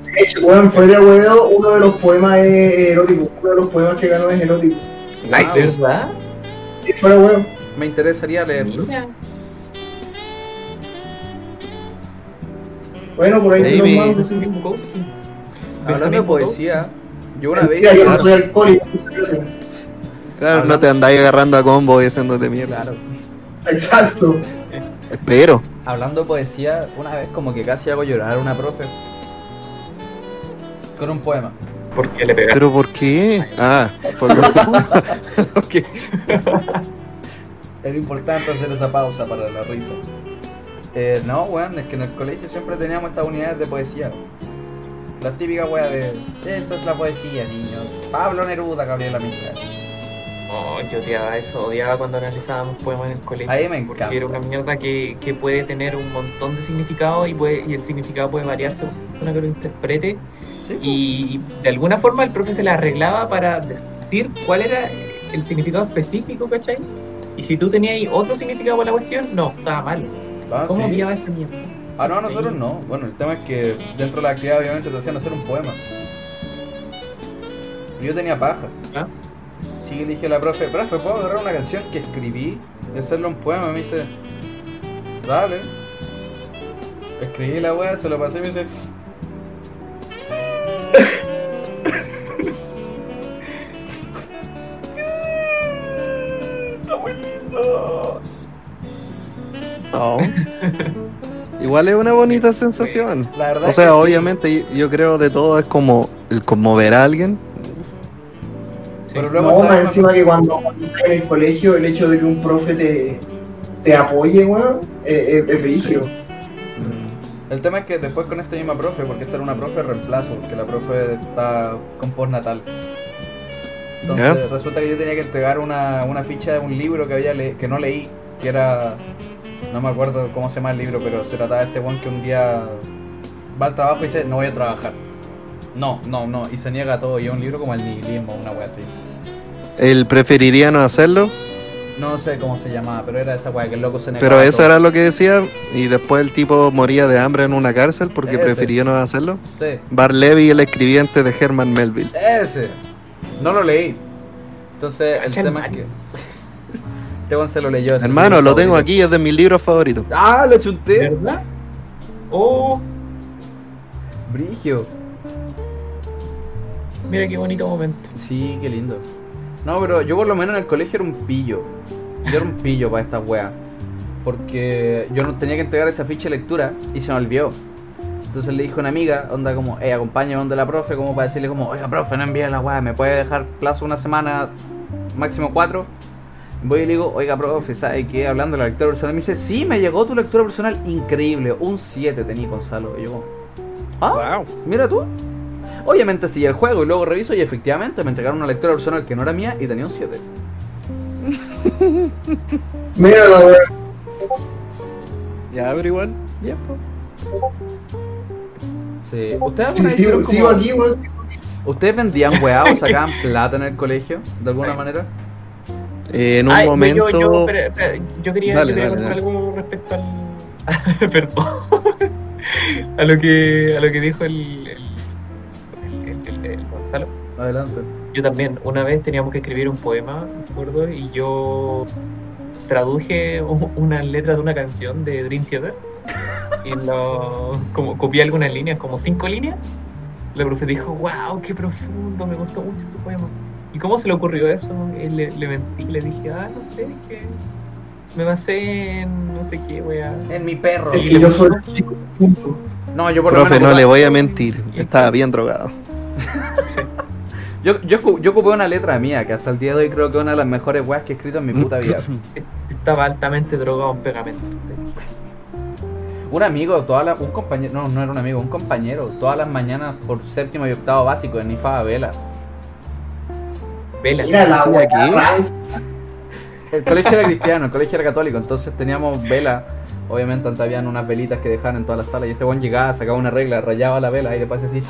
De hecho, bueno, fuera de huevo, uno de los poemas es erótico. Uno de los poemas que ganó es erótico. Nice. ¿Verdad? Sí, fuera huevo. Me interesaría leerlo. Mira. Bueno, por ahí se Baby. sí. Bukowski. Hablando de poesía, yo una vez. Mentira, yo no claro. soy alcohólico. Claro, no te andáis agarrando a combo y haciéndote mierda. Claro. Exacto. Espero. Hablando de poesía, una vez como que casi hago llorar a una profe. Con un poema. ¿Por qué le pegaste? ¿Pero por qué? Ah, por Ok. Era importante hacer esa pausa para la risa. Eh, no, weón, es que en el colegio siempre teníamos estas unidades de poesía. La típica wea de. Esto es la poesía, niños. Pablo Neruda, Gabriela Mistral. Oh, yo odiaba eso, odiaba cuando analizábamos poemas en el colegio. Ahí me encanta. Porque era una mierda que, que puede tener un montón de significado y, puede, y el significado puede variar según persona que lo interprete. ¿Sí? Y de alguna forma el profe se la arreglaba para decir cuál era el significado específico, ¿cachai? Y si tú tenías otro significado para la cuestión, no, estaba mal. Ah, ¿Cómo sí. esa mierda? Ah, no, nosotros no. Bueno, el tema es que dentro de la actividad obviamente te hacían hacer un poema. Yo tenía paja. ¿Ah? Sí, le dije a la profe, profe, ¿puedo agarrar una canción que escribí y hacerle un poema? Me dice, dale. Escribí la wea, se lo pasé y me dice, No. Igual es una bonita sensación. la verdad O es sea, sí. obviamente yo creo de todo es como el conmover a alguien. Pero luego No, más encima que cuando estás en el colegio, el hecho de que un profe te, te apoye, weón, es, es, es brígido. El tema es que después con esta misma profe, porque esta era una profe de reemplazo, porque la profe está con postnatal. Entonces resulta que yo tenía que entregar una, una ficha de un libro que había le- que no leí, que era no me acuerdo cómo se llama el libro, pero se trataba de este one que un día va al trabajo y dice no voy a trabajar. No, no, no, y se niega a todo, y es un libro como el nihilismo, una wea así. Él preferiría no hacerlo, No sé cómo se llamaba, pero era esa wea que el loco se negaba pero a eso todo. era lo que decía. Y después el tipo moría de hambre en una cárcel porque Ese. prefería no hacerlo. Sí. Bar Levy, el escribiente de Herman Melville. Ese. No lo leí. Entonces, el el tema es que. Este se lo leyó. Hermano, lo tengo favorito. aquí, es de mis libros favoritos. ¡Ah! Lo chunté. ¿Verdad? Oh, Brigio. mira qué bonito momento. Sí, qué lindo. No, pero yo por lo menos en el colegio era un pillo. Yo era un pillo para estas weas. Porque yo no tenía que entregar esa ficha de lectura y se me olvidó. Entonces le dije a una amiga, onda como, eh, acompáñame donde la profe, como para decirle como, oiga, profe, no envíe la wea, ¿me puede dejar plazo una semana, máximo cuatro? Voy y le digo, oiga, profe, ¿sabe qué? Hablando de la lectura personal, me dice, sí, me llegó tu lectura personal, increíble, un 7 tenía Gonzalo. Y yo, ah, mira tú. Obviamente seguí el juego y luego reviso y efectivamente me entregaron una lectura personal que no era mía y tenía un 7. Mira la wea. Ya, pero igual, po. Sí. ¿Ustedes, Sí, sigo como- aquí, weón. ¿Ustedes vendían weá o sacaban plata en el colegio? ¿De alguna manera? Eh, en un Ay, momento. Yo, quería, Dale, yo quería dale, contar dale. algo respecto al. Perdón. a, lo que, a lo que dijo el, el, el, el- el Gonzalo. Adelante. Yo también, una vez teníamos que escribir un poema, me acuerdo, y yo traduje unas letras de una canción de Dream Theater y lo, como copié algunas líneas, como cinco líneas. La profe dijo, wow, qué profundo, me gustó mucho su poema. ¿Y cómo se le ocurrió eso? Y le, le mentí, le dije, ah, no sé, es que me basé en no sé qué, wea. En mi perro. Es que yo soy chico. No, yo por lo Profe, menos. no le voy a mentir. Estaba bien drogado. Yo, yo, yo ocupé una letra mía, que hasta el día de hoy creo que es una de las mejores weas que he escrito en mi puta vida. Estaba altamente drogado en pegamento. Un amigo, todas las, un compañero, no, no era un amigo, un compañero, todas las mañanas por séptimo y octavo básico en IFA Vela. Vela. Mira la Sí, wea. aquí. El colegio era cristiano, el colegio era católico, entonces teníamos vela. Obviamente antes habían unas velitas que dejaban en todas las salas y este buen llegaba, sacaba una regla, rayaba la vela y después así,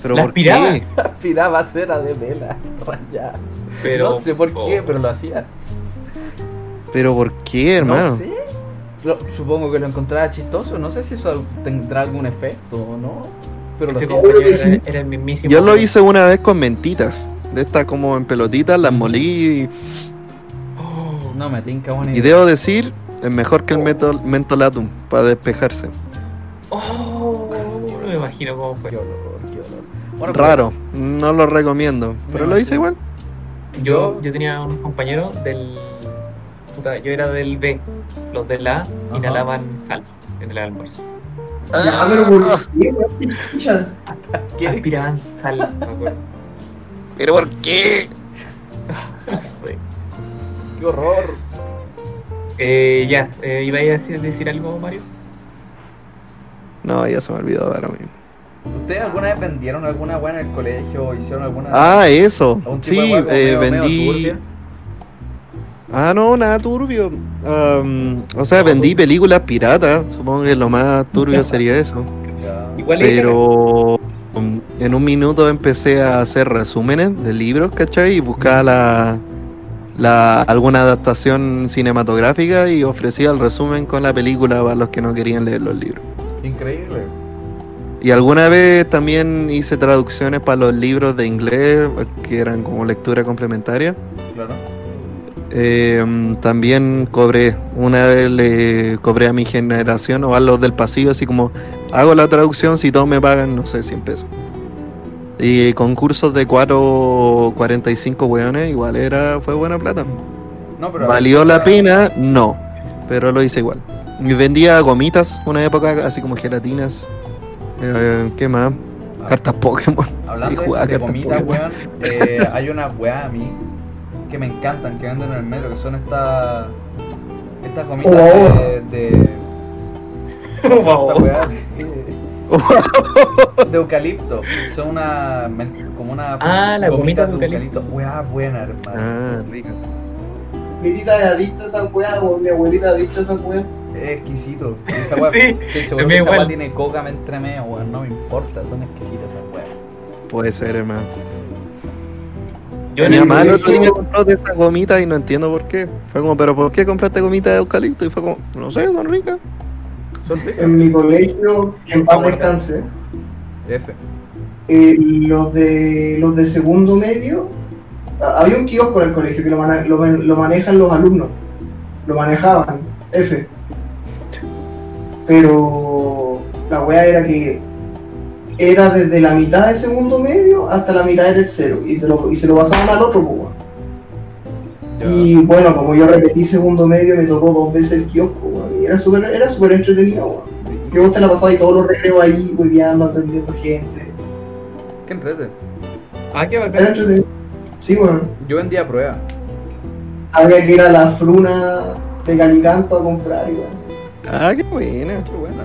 Pero ¿La ¿por aspiraba? qué? aspiraba cera de vela, rayada. Pero, no sé por qué, pero lo hacía. Pero ¿por qué, hermano? No sé. Lo- supongo que lo encontraba chistoso, no sé si eso tendrá algún efecto o no, pero lo que era, sí. era el mismísimo. Yo lo hice una vez con mentitas. De estas como en pelotitas, las molí. Oh, No me tinca buena Y idea. debo decir, es mejor que el mentol, mentolatum para despejarse. oh, no me imagino cómo fue. Qué olor, qué olor. Bueno, pero Raro, no lo recomiendo. Pero lo hice igual. Yo, yo tenía unos compañeros del. puta, yo era del B. Los del A Ajá. inhalaban sal en el almuerzo. Ya, pero por? Chucha. ¿Qué? Aspiraban sal, me acuerdo. ¿Pero por qué? Qué horror. Eh, ya, eh, ¿iba a decir, decir algo, Mario? No, ya se me olvidó ahora mismo. ¿Ustedes alguna vez vendieron alguna weá en el colegio o hicieron alguna. Ah, eso. Sí, eh, medio- medio vendí. turbia? Ah, no, nada turbio. O sea, vendí películas piratas. Supongo que lo más turbio sería eso. Ya. Pero en un minuto empecé a hacer resúmenes de libros, ¿cachai? Y buscaba la, la, alguna adaptación cinematográfica y ofrecía el resumen con la película para los que no querían leer los libros. Increíble. Y alguna vez también hice traducciones para los libros de inglés, que eran como lectura complementaria. Claro. Eh, también cobré, una vez le cobré a mi generación o a los del pasillo, así como hago la traducción, si todos me pagan, no sé, 100 pesos. Y concursos de 4 45 weones, igual era, fue buena plata. No, pero. ¿Valió la pena? No, pero lo hice igual. Y vendía gomitas una época, así como gelatinas. Eh, ¿Qué más? Ah, Cartas Pokémon. Hablando Sí, de, gomitas, weón, eh, hay unas weas a mí que me encantan, que venden en el metro, que son estas estas gomitas Oh. de, de- Wow. Esta weá de- de eucalipto. Son una. como una. Ah, la gomita de Weá buena, hermano. Ah, rica. Mi tita es adicta a esa weá, o mi abuelita adicta a esa weá. Es exquisito. Esa weá, Sí, seguro que esa weá igual. tiene coca entre medio, weón. No me importa, son exquisitas esas weas. Puede ser, hermano. Yo en Mi mamá el otro día compró de esas gomitas y no entiendo por qué. Fue como, ¿pero por qué compraste gomitas de eucalipto? Y fue como, no sé, son ricas. Son ricas. En mi colegio, en paz descanse, F. eh, los de los de segundo medio, había un kiosco en el colegio que lo, man- lo manejan los alumnos, lo manejaban, F. Pero la wea era que era desde la mitad de segundo medio hasta la mitad de tercero y, te lo- y se lo pasaban al otro, pues, weón. Y bueno, como yo repetí segundo medio, me tocó dos veces el kiosco, weón, y era súper era súper entretenido, weón. Que vos te la pasabas y todos los recreos ahí, hueveando, atendiendo gente. Qué entrete. Ah, qué Era bacán. entretenido. Sí, bueno. Yo vendía pruebas. Había que ir a la fruna de Calicanto a comprar, igual. Ah, qué buena. Qué buena.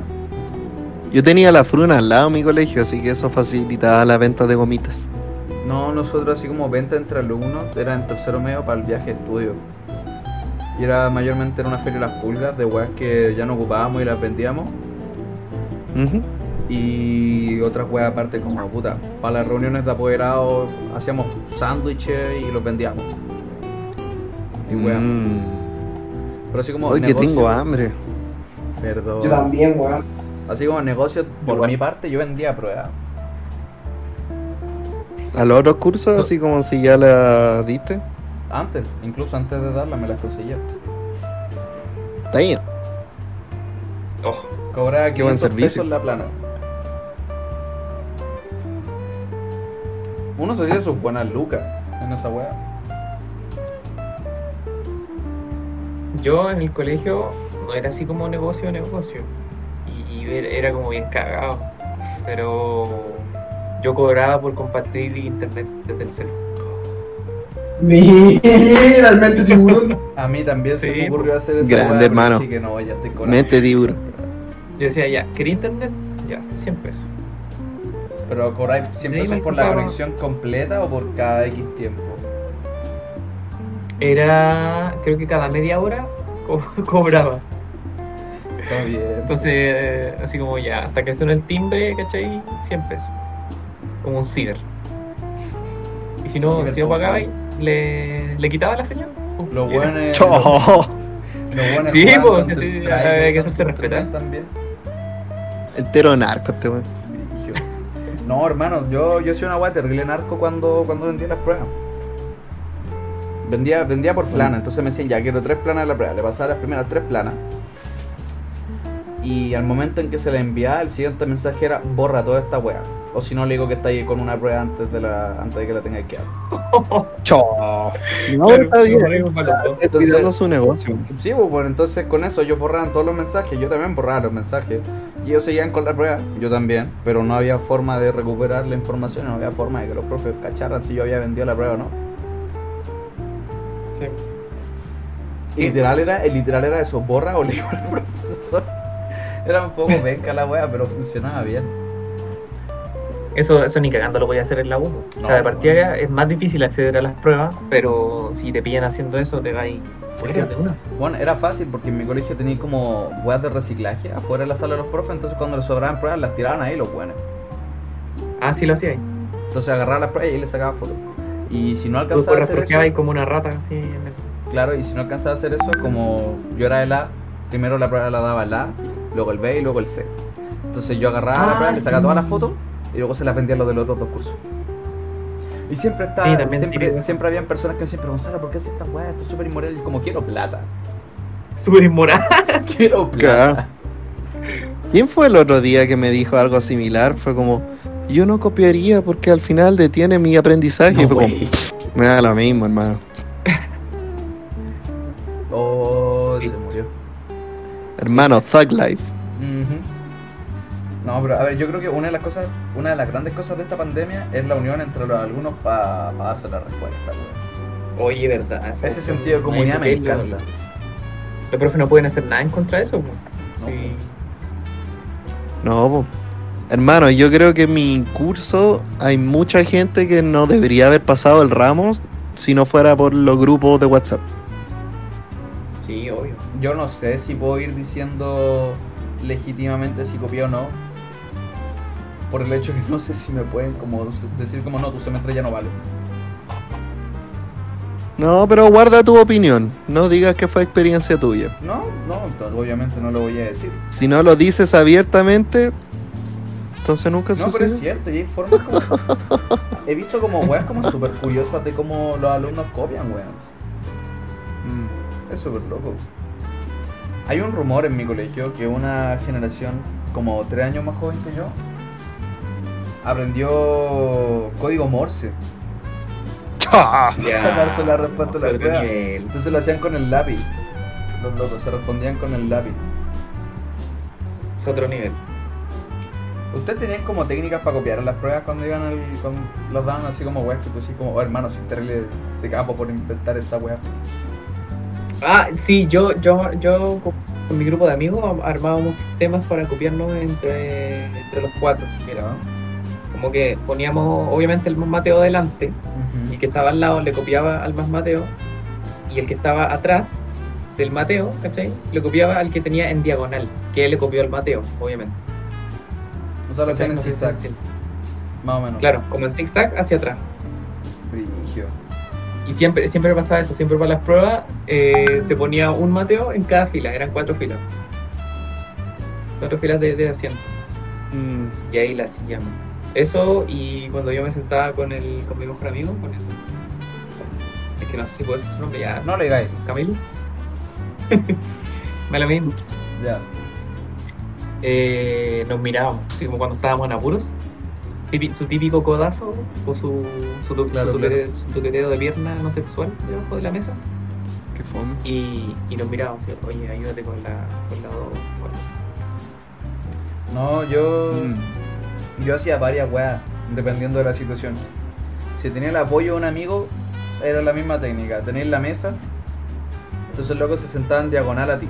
Yo tenía la fruna al lado de mi colegio, así que eso facilitaba la venta de gomitas. No, nosotros así como venta entre alumnos, era en tercero medio para el viaje de estudio. Y era mayormente en una feria de las pulgas, de weas que ya no ocupábamos y las vendíamos. Y otras weas aparte como puta. Para las reuniones de apoderados hacíamos sándwiches y los vendíamos. Y weas. Mm. Pero así como Hoy que tengo hambre. Perdón. Yo también, weón. Así como negocio, por Igual. mi parte, yo vendía pruebas. A los otros cursos, así como si ya la diste. Antes, incluso antes de darla me las conseguía. Está bien. Oh, Cobraba Qué buen 500 servicio. pesos la plana. Uno se hacía sus buenas lucas en esa wea. yo en el colegio no era así como negocio, negocio. Era era como bien cagado. Pero yo cobraba por compartir internet desde el celular. Mira, el mente tiburón. A mí también se me ocurrió hacer esa Grande, hermano. Así que no, ya estoy con Mente tiburón. Yo decía, ya, ¿quería internet? Ya, 100 pesos. Pero cobráis siempre son por la conexión completa o por cada X tiempo. Era, creo que cada media hora co- cobraba. Está bien. Entonces, eh, así como ya, hasta que suena el timbre, ¿cachai? 100 pesos. Como un ciber. Y si no, Ciber, si no pagaba, le, le quitaba la señal. Los buenos. Chao. Los buenos Sí, pues, sí, Strike, había que hacerse respetar. También. Entero narco este weón. No, hermano, yo, yo soy una weá terrible narco cuando, cuando vendía las pruebas. Vendía, vendía por plana, entonces me decían, ya quiero tres planas de la prueba. Le pasaba las primeras tres planas. Y al momento en que se le enviaba, el siguiente mensaje era borra toda esta weá. O si no, le digo que está ahí con una prueba antes de la antes de que la tenga que dar. Chao. No, está bien. Entonces- su negocio. Sí, pues bueno, entonces con eso ellos borraban todos los mensajes, yo también borraba los mensajes. Y ellos seguían con la prueba, yo también, pero no había forma de recuperar la información, no había forma de que los profes cacharan si yo había vendido la prueba o no. Sí. Literal era, el literal era eso, borra o le digo al profesor. Era un poco penca la wea, pero funcionaba bien. Eso, eso ni cagando lo voy a hacer en la U. O No, sea, de partida no. es más difícil acceder a las pruebas, pero si te pillan haciendo eso, te va a ir. Bueno, era fácil porque en mi colegio tenía como weas de reciclaje afuera de la sala de los profes, entonces cuando les sobraban pruebas las tiraban ahí los buenos. Ah, sí lo hacía ahí. Entonces agarraba las pruebas y ahí les sacaba fotos. Y si no alcanzaba a hacer reprocheabas ahí eso, como una rata así en el... claro, y si no alcanzaba a hacer eso, como yo era el A, primero la prueba la daba el A, luego el B y luego el C. Entonces yo agarraba la Ah, prueba, le sacaba sí. todas las fotos y luego se las vendía a los de los otros dos cursos. Y siempre Sí, también siempre, típico. siempre habían personas que me siempre Gonzalo, ¿por qué haces esta weá? Esto es súper inmoral. Y como quiero plata. Súper inmoral. Quiero plata. ¿Quién fue el otro día que me dijo algo similar? Fue como, yo no copiaría porque al final detiene mi aprendizaje. No, Y fue como, wey. me da lo mismo, hermano. Hermano, Thug Life. No, pero a ver, yo creo que una de las cosas, una de las grandes cosas de esta pandemia es la unión entre los alumnos para darse la respuesta, weón. Oye, verdad. Ese sentido de comunidad me encanta. Los, los profes no pueden hacer nada en contra de eso. No, Sí. No, po. hermano, yo creo que en mi curso hay mucha gente que no debería haber pasado el Ramos si no fuera por los grupos de WhatsApp. Sí, obvio. Yo no sé si puedo ir diciendo legítimamente si copié o no. Por el hecho que no sé si me pueden como decir como no, tu semestre ya no vale. No, pero guarda tu opinión. No digas que fue experiencia tuya. No, no, obviamente no lo voy a decir. Si no lo dices abiertamente, entonces nunca No, pero es cierto, y hay formas como... He visto como weas como súper curiosas de cómo los alumnos copian, weón. Mm. Es súper loco. Hay un rumor en mi colegio que una generación como tres años más joven que yo aprendió código Morse para darse la respuesta a la prueba. Entonces lo hacían con el lápiz. Los locos se respondían con el lápiz. Es otro nivel. ¿Ustedes tenían como técnicas para copiar las pruebas cuando iban al, cuando los daban así como weas que tú así como, oh hermano, soy terrible de capo por inventar esta wea? Ah, sí, yo, yo, yo con mi grupo de amigos armábamos sistemas para copiarnos entre, entre los cuatro. Mira, como que poníamos obviamente el más Mateo delante, y el que estaba al lado le copiaba al más Mateo, y el que estaba atrás del Mateo, ¿cachai? Le copiaba al que tenía en diagonal, que él le copió al Mateo, obviamente. O sea, lo hacían en zigzag, más o menos. Claro, como en zigzag hacia atrás. Brigio. Y siempre, siempre pasaba eso, siempre para las pruebas eh, se ponía un Mateo en cada fila, eran cuatro filas. Cuatro filas de, de asiento. Mm. Y ahí la hacíamos. Eso y cuando yo me sentaba con el con mi mejor amigo, con el. Es que no sé si puedo decir su nombre ya. No le digáis. Camilo. me lo mismo. Ya. Eh, nos mirábamos, así como cuando estábamos en apuros. Su típico codazo o su, su, tu- Claro, su, toquete- su toqueteo de pierna no sexual debajo de la mesa. Qué fome. Y, y nos mirábamos, así, oye, ayúdate con la, con la dos. con la- No, yo. Mm. Yo hacía varias weas, dependiendo de la situación. Si tenía el apoyo de un amigo, era la misma técnica. Tenías la mesa, entonces el loco se sentaba en diagonal a ti.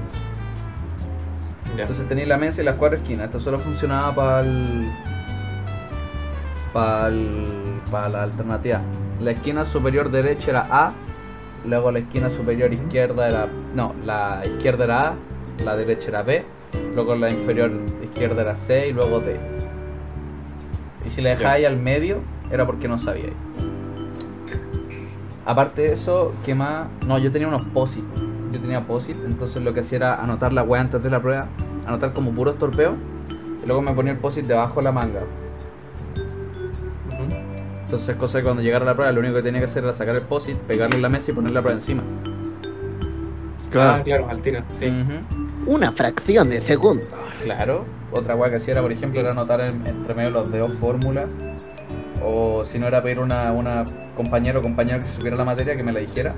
Ya. Entonces tenías la mesa y las cuatro esquinas. Esto solo funcionaba para el. Para la alternativa. La esquina superior derecha era A, luego la esquina superior izquierda era. No, la izquierda era A, la derecha era B, luego la inferior izquierda era C y luego D. Y si la dejáis al medio, era porque no sabíais. Aparte de eso, ¿qué más? No, yo tenía unos POSIT. Yo tenía POSIT, entonces lo que hacía era anotar la wea antes de la prueba, anotar como puros torpeos, y luego me ponía el POSIT debajo de la manga. Entonces, cosa que cuando llegara la prueba, lo único que tenía que hacer era sacar el POSIT, pegarlo en la mesa y poner la prueba encima. Ah, Claro. claro, al tiro. Sí. Una fracción de segundo. Claro. Otra wea que hacía era, por ejemplo, era anotar en- entre medio los dedos fórmula. O si no era pedir una, una compañero o compañera que se supiera la materia que me la dijera.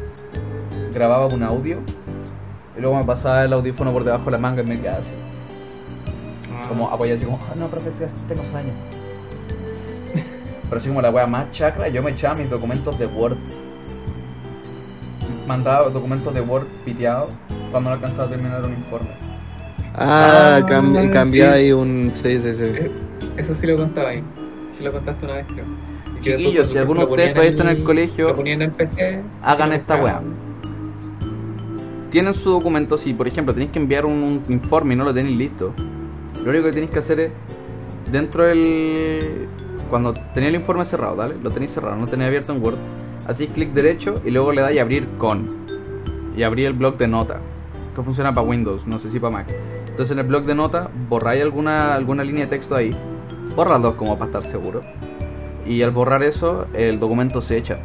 Grababa un audio. Y luego me pasaba el audífono por debajo de la manga y me quedaba así. Ah. Como apoyado así como, "Ah, no, profe, sí, tengo sueño. Pero así como la wea más chacra, yo me echaba mis documentos de Word. Mandaba documentos de Word piteados cuando no alcanzaba a terminar un informe. Ah, Ah, cam- sí. cambiáis un. Sí, sí, sí. Eh, Eso sí lo contaba ahí. Sí lo contaste una vez, creo. Chiquillos, si alguno de ustedes todavía está en el colegio, Lo ponían en el PC. hagan esta wea. Tienen su documento, si por ejemplo tenéis que enviar un, un informe y no lo tenéis listo, lo único que tenéis que hacer es, dentro del... Cuando tenéis el informe cerrado, ¿vale? Lo tenéis cerrado, no tenéis abierto en Word. Hacéis clic derecho y luego le dais abrir con. Y abrir el bloc de nota. Esto funciona para Windows, no sé si para Mac. Entonces en el bloc de nota borráis alguna, alguna línea de texto ahí. Borra dos como para estar seguro. Y al borrar eso, el documento se echa.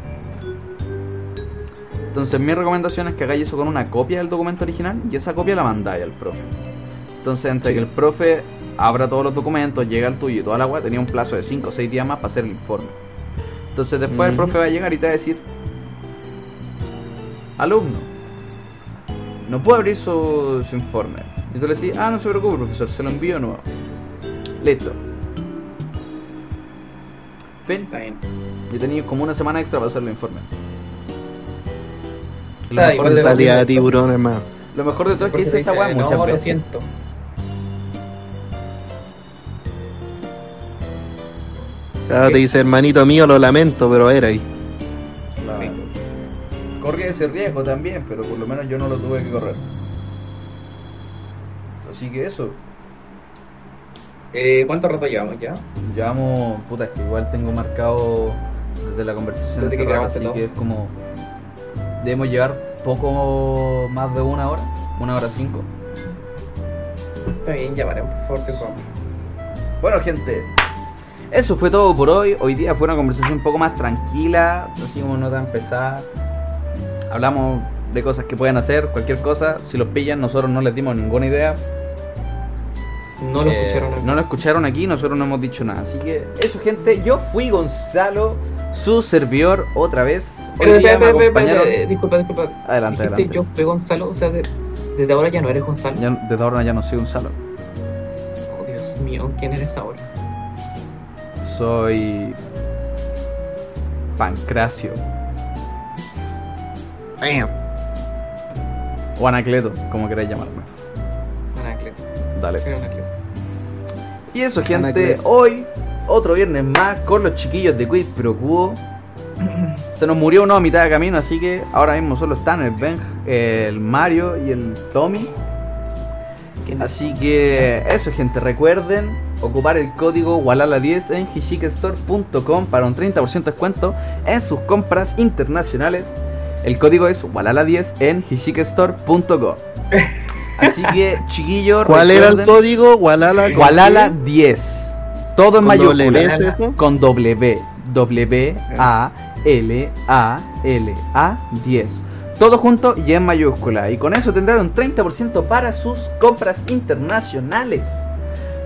Entonces mi recomendación es que hagáis eso con una copia del documento original y esa copia la mandáis al profe. Entonces entre Sí. que el profe abra todos los documentos, llega al tuyo y toda la weá, tenía un plazo de 5 o 6 días más para hacer el informe. Entonces después el profe va a llegar y te va a decir, alumno, no puedo abrir su, su informe. Y tú le decís, ah, no se preocupe profesor, se lo envío nuevo. Listo. Bien. Yo tenía como una semana extra para hacer el informe. Mejor, de- de, Mentalidad de tiburón, hermano. lo mejor de todo es que hice esa weá muchas no, lo veces. siento. Claro, te dice, hermanito mío, lo lamento, pero era ahí. Claro. Corría ese riesgo también, pero por lo menos yo no lo tuve que correr. Así que eso. Eh, ¿Cuánto rato llevamos ya? Llevamos, puta, es que igual tengo marcado desde la conversación Desde que hace rato, así todo. que es como. Debemos llevar poco más de una hora, una hora cinco. Está bien, llamaremos por favor, te como. Bueno, gente, eso fue todo por hoy. Hoy día fue una conversación un poco más tranquila, así como no tan pesada. Hablamos de cosas que pueden hacer, cualquier cosa. Si los pillan, nosotros no les dimos ninguna idea. No lo Eh, escucharon aquí. No lo escucharon aquí, nosotros no hemos dicho nada. Así que eso, gente. Yo fui Gonzalo, su servidor, otra vez. Hoy día acompañaron- espera, eh, disculpa, disculpa. Adelante, Dijiste adelante. yo fui Gonzalo, o sea, de- desde ahora ya no eres Gonzalo. Ya, desde ahora ya no soy Gonzalo. Oh, Dios mío, ¿quién eres ahora? Soy. Pancracio. Bam. O Anacleto, como queráis llamarme. Anacleto. Dale. Anacleto. Y eso, gente, Anacleto. hoy, otro viernes más con los chiquillos de Quid Pro Quo. Se nos murió uno a mitad de camino, así que ahora mismo solo están el Ben, el Mario y el Tommy. Así que eso, gente, recuerden ocupar el código Walala10 en hishikestore.com para un 30% de descuento en sus compras internacionales. El código es Walala10 en hishikestore.com. Así que, chiquillos, ¿Cuál era el código? Walala. ¿con Walala qué? 10. Todo en ¿Con doble mayúsculas. Es? Con W. W A L A L A 10. Todo junto y en mayúscula. Y con eso tendrán un 30% para sus compras internacionales.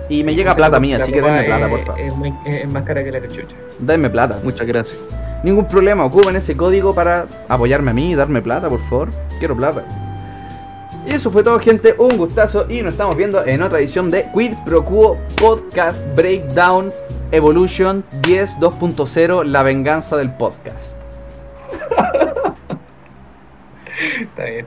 Y me llega plata a mí, la así que denme plata, por favor. Es, muy- es más cara que la cachucha. Denme plata. Muchas gracias. Ningún problema, ocupen ese código para apoyarme a mí y darme plata, por favor. Quiero plata. Y eso fue todo, gente. Un gustazo. Y nos estamos viendo en otra edición de Quid Pro Quo Podcast Breakdown Evolution 10 2.0 La venganza del podcast. Está bien.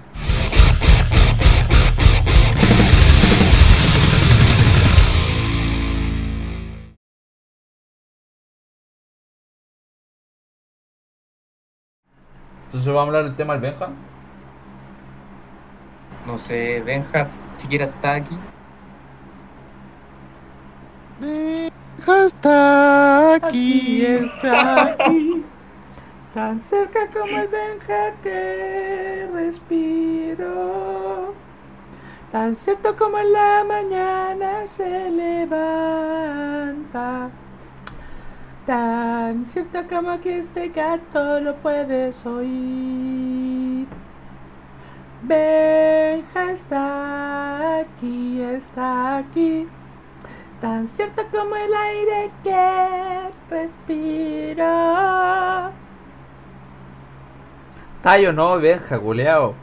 Entonces vamos a hablar del tema del Benja. No sé, Benja siquiera está aquí. Deja está aquí. está aquí. Tan cerca como el Benja que respiro. Tan cierto como en la mañana se levanta. Tan cierto como que este gato lo puedes oír. Benja está aquí, está aquí. Tan cierto como el aire que respiro. Tallo no, Benja, culeao.